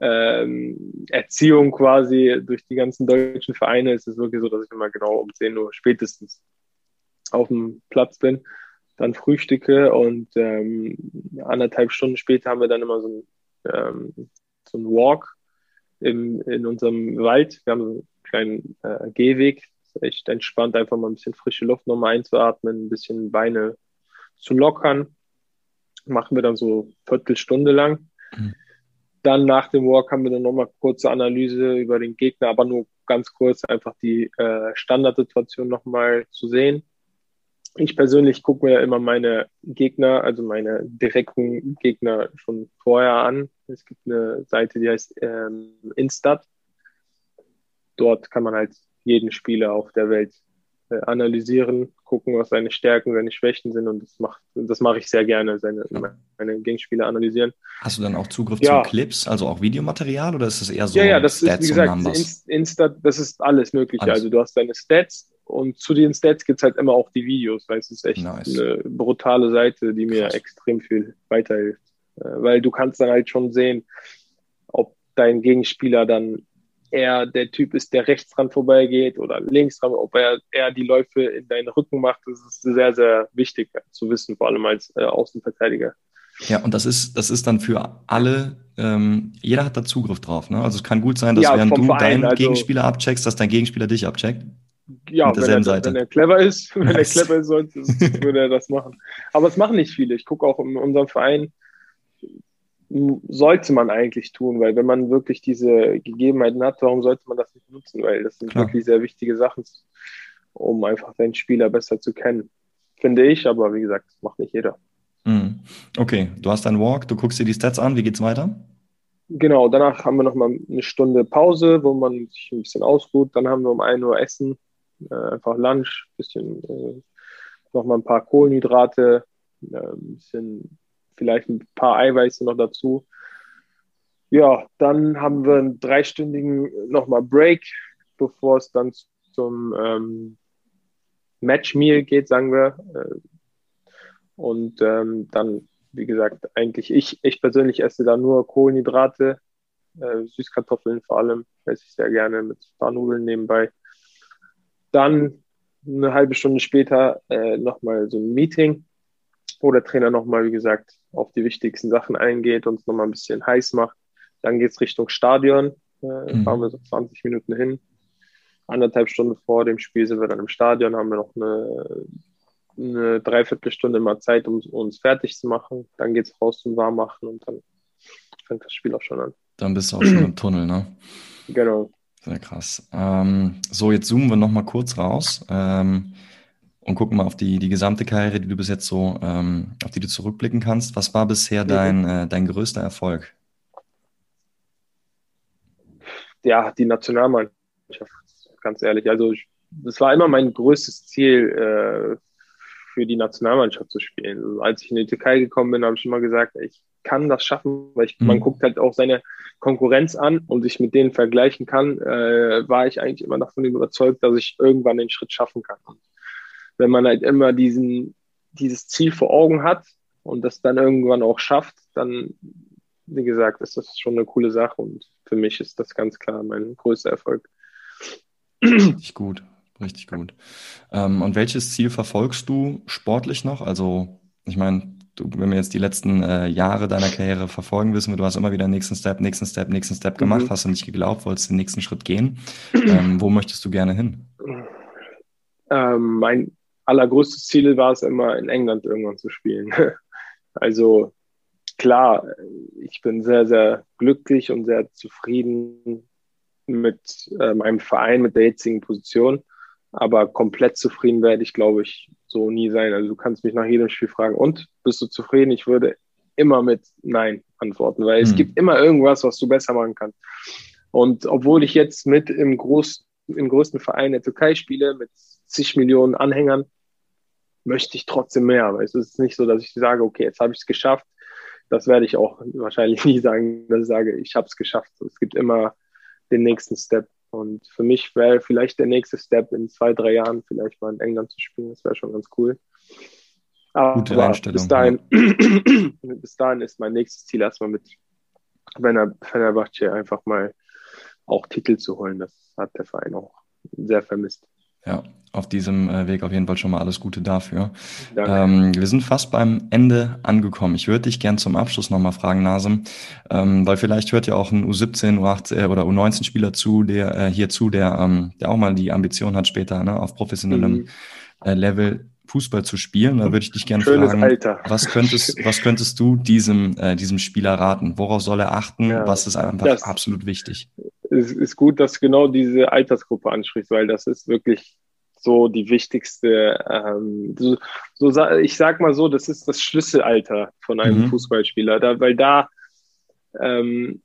ähm, Erziehung quasi, durch die ganzen deutschen Vereine, ist es wirklich so, dass ich immer genau um 10 Uhr spätestens auf dem Platz bin, dann frühstücke und ähm, anderthalb Stunden später haben wir dann immer so ein ähm, so einen Walk im, in unserem Wald. Wir haben so einen kleinen äh, Gehweg, echt entspannt, einfach mal ein bisschen frische Luft nochmal einzuatmen, ein bisschen Beine zu lockern. Machen wir dann so Viertelstunde lang. Mhm. Dann nach dem Walk haben wir dann nochmal kurze Analyse über den Gegner, aber nur ganz kurz einfach die äh, Standardsituation nochmal zu sehen. Ich persönlich gucke mir immer meine Gegner, also meine direkten Gegner schon vorher an. Es gibt eine Seite, die heißt ähm, Instat. Dort kann man halt jeden Spieler auf der Welt äh, analysieren, gucken, was seine Stärken, seine Schwächen sind und das macht, das mache ich sehr gerne, seine, meine Gegenspieler analysieren. Hast du dann auch Zugriff ja. zu Clips, also auch Videomaterial oder ist es eher so Ja, ja, das Stats ist, wie gesagt, Insta, das ist alles mögliche. Alles. Also du hast deine Stats und zu den Stats gibt es halt immer auch die Videos, weil es ist echt nice. eine brutale Seite, die mir Krass. extrem viel weiterhilft. Äh, weil du kannst dann halt schon sehen, ob dein Gegenspieler dann er der Typ ist, der rechts dran vorbeigeht oder links dran, ob er eher die Läufe in deinen Rücken macht, das ist sehr, sehr wichtig zu wissen, vor allem als äh, Außenverteidiger. Ja, und das ist, das ist dann für alle, ähm, jeder hat da Zugriff drauf. Ne? Also es kann gut sein, dass ja, während du Verein, deinen also, Gegenspieler abcheckst, dass dein Gegenspieler dich abcheckt. Ja, wenn er, Seite. wenn er clever ist, [LAUGHS] wenn nice. er clever ist, sollte, würde er das machen. Aber es machen nicht viele. Ich gucke auch in unserem Verein, sollte man eigentlich tun, weil wenn man wirklich diese Gegebenheiten hat, warum sollte man das nicht nutzen? Weil das sind Klar. wirklich sehr wichtige Sachen, um einfach den Spieler besser zu kennen. Finde ich, aber wie gesagt, das macht nicht jeder. Mhm. Okay, du hast deinen Walk, du guckst dir die Stats an, wie geht's weiter? Genau, danach haben wir nochmal eine Stunde Pause, wo man sich ein bisschen ausruht. Dann haben wir um 1 Uhr Essen, äh, einfach Lunch, bisschen äh, nochmal ein paar Kohlenhydrate, äh, ein bisschen vielleicht ein paar Eiweiße noch dazu. Ja, dann haben wir einen dreistündigen nochmal Break, bevor es dann zum ähm, Match-Meal geht, sagen wir. Äh, und ähm, dann, wie gesagt, eigentlich ich, ich persönlich esse da nur Kohlenhydrate, äh, Süßkartoffeln vor allem, esse ich sehr gerne mit ein paar Nudeln nebenbei. Dann eine halbe Stunde später äh, nochmal so ein Meeting, wo der Trainer nochmal, wie gesagt, auf die wichtigsten Sachen eingeht und es nochmal ein bisschen heiß macht. Dann geht es Richtung Stadion, äh, mhm. fahren wir so 20 Minuten hin. Anderthalb Stunden vor dem Spiel sind wir dann im Stadion, haben wir noch eine, eine Dreiviertelstunde mal Zeit, um uns fertig zu machen. Dann geht es raus zum Warmmachen und dann fängt das Spiel auch schon an. Dann bist du auch schon im [CLEARS THROAT] Tunnel, ne? Genau. Sehr krass. Ähm, so, jetzt zoomen wir nochmal kurz raus. Ähm, und gucken mal auf die, die gesamte Karriere, die du bis jetzt so, ähm, auf die du zurückblicken kannst. Was war bisher dein, äh, dein größter Erfolg? Ja, die Nationalmannschaft, ganz ehrlich. Also das war immer mein größtes Ziel, äh, für die Nationalmannschaft zu spielen. Also, als ich in die Türkei gekommen bin, habe ich immer gesagt, ich kann das schaffen, weil ich, mhm. man guckt halt auch seine Konkurrenz an und sich mit denen vergleichen kann, äh, war ich eigentlich immer davon überzeugt, dass ich irgendwann den Schritt schaffen kann. Und wenn man halt immer diesen, dieses Ziel vor Augen hat und das dann irgendwann auch schafft, dann, wie gesagt, ist das schon eine coole Sache und für mich ist das ganz klar mein größter Erfolg. Richtig gut, richtig gut. Ähm, und welches Ziel verfolgst du sportlich noch? Also, ich meine, du, wenn wir jetzt die letzten äh, Jahre deiner Karriere verfolgen, wissen wir, du hast immer wieder nächsten Step, nächsten Step, nächsten Step gemacht, mhm. hast du nicht geglaubt, wolltest den nächsten Schritt gehen. [CLEARS THROAT] Ähm, wo möchtest du gerne hin? Ähm, mein allergrößtes Ziel war es immer, in England irgendwann zu spielen. [LAUGHS] Also klar, ich bin sehr, sehr glücklich und sehr zufrieden mit äh, meinem Verein, mit der jetzigen Position. Aber komplett zufrieden werde ich, glaube ich, so nie sein. Also du kannst mich nach jedem Spiel fragen, und bist du zufrieden? Ich würde immer mit Nein antworten, weil mhm. es gibt immer irgendwas, was du besser machen kannst. Und obwohl ich jetzt mit im, Groß, im größten Verein der Türkei spiele, mit zig Millionen Anhängern, möchte ich trotzdem mehr. Aber es ist nicht so, dass ich sage, okay, jetzt habe ich es geschafft. Das werde ich auch [LAUGHS] wahrscheinlich nie sagen, dass ich sage, ich habe es geschafft. Es gibt immer den nächsten Step. Und für mich wäre vielleicht der nächste Step in zwei, drei Jahren vielleicht mal in England zu spielen. Das wäre schon ganz cool. Aber Gute Einstellung. Bis dahin, ja. [CLEARS THROAT] bis dahin ist mein nächstes Ziel erstmal mit Fenerbahce einfach mal auch Titel zu holen. Das hat der Verein auch sehr vermisst. Ja, auf diesem äh, Weg auf jeden Fall schon mal alles Gute dafür. Ähm, wir sind fast beim Ende angekommen. Ich würde dich gern zum Abschluss nochmal fragen, Nasem, ähm, weil vielleicht hört ja auch ein U17, U18 oder U19-Spieler zu, der äh, hier zu, der, ähm, der auch mal die Ambition hat, später ne, auf professionellem mhm. äh, Level Fußball zu spielen. Da würde ich dich gerne fragen, Alter. was könntest, was könntest du diesem, äh, diesem Spieler raten? Worauf soll er achten? Ja, was ist einfach absolut wichtig? Es ist gut, dass du genau diese Altersgruppe ansprichst, weil das ist wirklich so die wichtigste, ähm, so, so, ich sag mal so, das ist das Schlüsselalter von einem mhm. Fußballspieler, da, weil da ähm,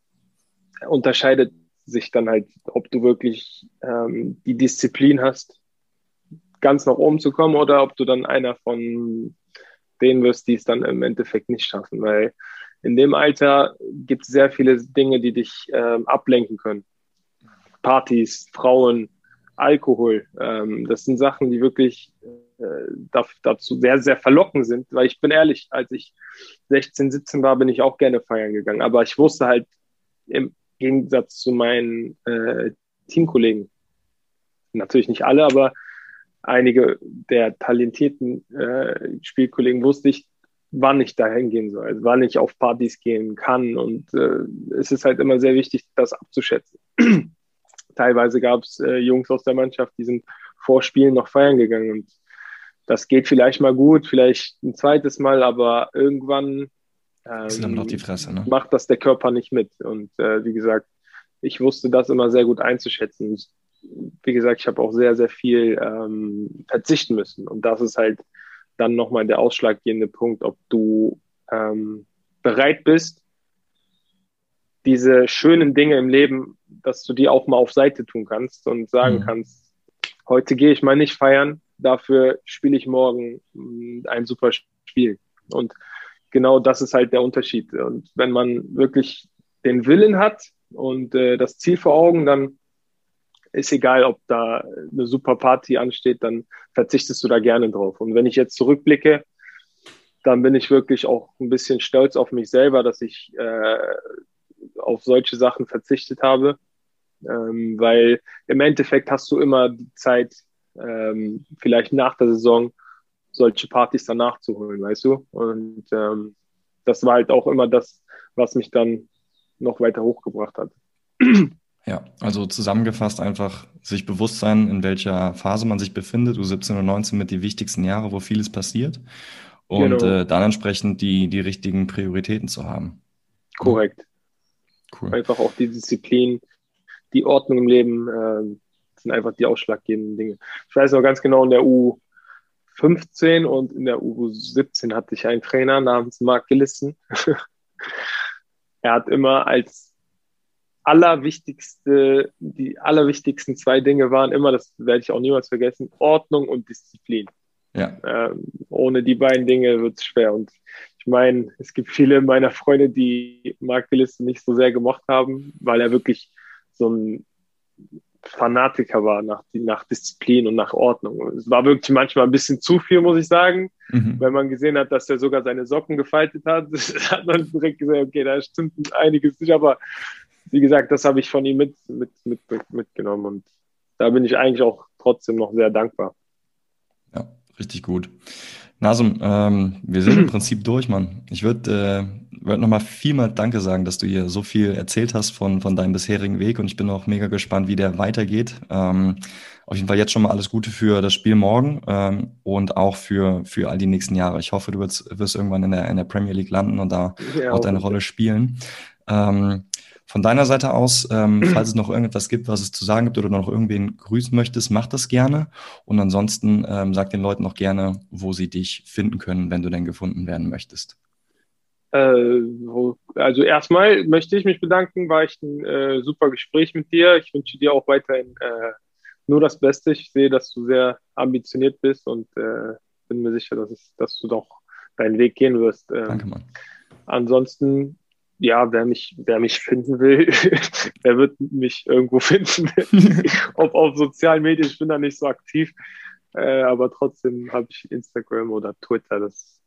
unterscheidet sich dann halt, ob du wirklich ähm, die Disziplin hast, ganz nach oben zu kommen oder ob du dann einer von denen wirst, die es dann im Endeffekt nicht schaffen, weil in dem Alter gibt es sehr viele Dinge, die dich ähm, ablenken können. Partys, Frauen, Alkohol. Ähm, das sind Sachen, die wirklich äh, dazu sehr, sehr verlockend sind, weil ich bin ehrlich, als ich 16, 17 war, bin ich auch gerne feiern gegangen, aber ich wusste halt im Gegensatz zu meinen äh, Teamkollegen, natürlich nicht alle, aber einige der talentierten äh, Spielkollegen wusste ich, wann ich da hingehen soll, also wann ich auf Partys gehen kann. Und äh, es ist halt immer sehr wichtig, das abzuschätzen. Teilweise gab es äh, Jungs aus der Mannschaft, die sind vor Spielen noch feiern gegangen. Und das geht vielleicht mal gut, vielleicht ein zweites Mal, aber irgendwann ähm, Fresse, ne? macht das der Körper nicht mit. Und äh, wie gesagt, ich wusste das immer sehr gut einzuschätzen. Wie gesagt, ich habe auch sehr, sehr viel ähm, verzichten müssen. Und das ist halt dann nochmal der ausschlaggebende Punkt, ob du ähm, bereit bist, diese schönen Dinge im Leben, dass du die auch mal auf Seite tun kannst und sagen mhm. kannst, heute gehe ich mal nicht feiern, dafür spiele ich morgen mm, ein super Spiel. Und genau das ist halt der Unterschied. Und wenn man wirklich den Willen hat und äh, das Ziel vor Augen, dann ist egal, ob da eine super Party ansteht, dann verzichtest du da gerne drauf. Und wenn ich jetzt zurückblicke, dann bin ich wirklich auch ein bisschen stolz auf mich selber, dass ich äh, auf solche Sachen verzichtet habe, ähm, weil im Endeffekt hast du immer die Zeit, ähm, vielleicht nach der Saison solche Partys dann nachzuholen, weißt du? Und ähm, das war halt auch immer das, was mich dann noch weiter hochgebracht hat. [CLEARS THROAT] Ja, also zusammengefasst einfach sich bewusst sein, in welcher Phase man sich befindet. U17 und 19 mit die wichtigsten Jahre, wo vieles passiert. Und genau. äh, dann entsprechend die, die richtigen Prioritäten zu haben. Korrekt. Cool. Einfach auch die Disziplin, die Ordnung im Leben äh, sind einfach die ausschlaggebenden Dinge. Ich weiß noch ganz genau, in der U15 und in der U17 hatte ich einen Trainer namens Mark Gillissen. [LAUGHS] er hat immer als allerwichtigste, die allerwichtigsten zwei Dinge waren immer, das werde ich auch niemals vergessen, Ordnung und Disziplin. Ja. Ähm, ohne die beiden Dinge wird es schwer. Und ich meine, es gibt viele meiner Freunde, die Mark Willis nicht so sehr gemocht haben, weil er wirklich so ein Fanatiker war nach, nach Disziplin und nach Ordnung. Es war wirklich manchmal ein bisschen zu viel, muss ich sagen. Mhm. Wenn man gesehen hat, dass er sogar seine Socken gefaltet hat, [LAUGHS] hat man direkt gesagt, okay, da stimmt einiges nicht, aber wie gesagt, das habe ich von ihm mit, mit, mit, mitgenommen und da bin ich eigentlich auch trotzdem noch sehr dankbar. Ja, richtig gut. Nasum, ähm, wir sind im Prinzip durch, Mann. Ich würde äh, würd nochmal vielmal Danke sagen, dass du hier so viel erzählt hast von, von deinem bisherigen Weg und ich bin auch mega gespannt, wie der weitergeht. Ähm, auf jeden Fall jetzt schon mal alles Gute für das Spiel morgen ähm, und auch für, für all die nächsten Jahre. Ich hoffe, du wirst, wirst irgendwann in der, in der Premier League landen und da ja, auch deine Rolle spielen. Ähm, von deiner Seite aus, ähm, [CLEARS THROAT] falls es noch irgendetwas gibt, was es zu sagen gibt oder noch irgendwen grüßen möchtest, mach das gerne. Und ansonsten ähm, sag den Leuten auch gerne, wo sie dich finden können, wenn du denn gefunden werden möchtest. Äh, also erstmal möchte ich mich bedanken, war echt ein äh, super Gespräch mit dir. Ich wünsche dir auch weiterhin äh, nur das Beste. Ich sehe, dass du sehr ambitioniert bist und äh, bin mir sicher, dass, es, dass du doch deinen Weg gehen wirst. Ähm, Danke, Mann. Ansonsten ja, wer mich, wer mich finden will, [LAUGHS] der wird mich irgendwo finden. [LAUGHS] Ob auf sozialen Medien, ich bin da nicht so aktiv, äh, aber trotzdem habe ich Instagram oder Twitter. Das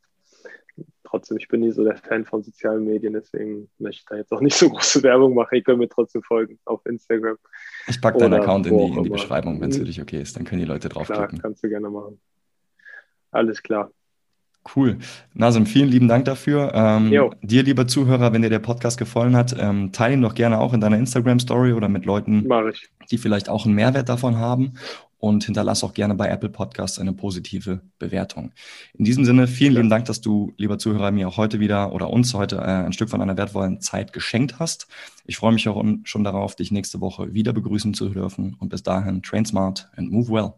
trotzdem, ich bin nie so der Fan von sozialen Medien, deswegen möchte ich da jetzt auch nicht so große Werbung machen. Ihr könnt mir trotzdem folgen auf Instagram. Ich packe deinen Account in die, in die Beschreibung, wenn es für dich okay ist. Dann können die Leute draufklicken. Klar, kannst du gerne machen. Alles klar. Cool. Nasim, vielen lieben Dank dafür. Ähm, dir, lieber Zuhörer, wenn dir der Podcast gefallen hat, ähm, teile ihn doch gerne auch in deiner Instagram-Story oder mit Leuten, die vielleicht auch einen Mehrwert davon haben und hinterlass auch gerne bei Apple Podcasts eine positive Bewertung. In diesem Sinne, vielen lieben Dank, dass du, lieber Zuhörer, mir auch heute wieder oder uns heute äh, ein Stück von einer wertvollen Zeit geschenkt hast. Ich freue mich auch schon darauf, dich nächste Woche wieder begrüßen zu dürfen und bis dahin, train smart and move well.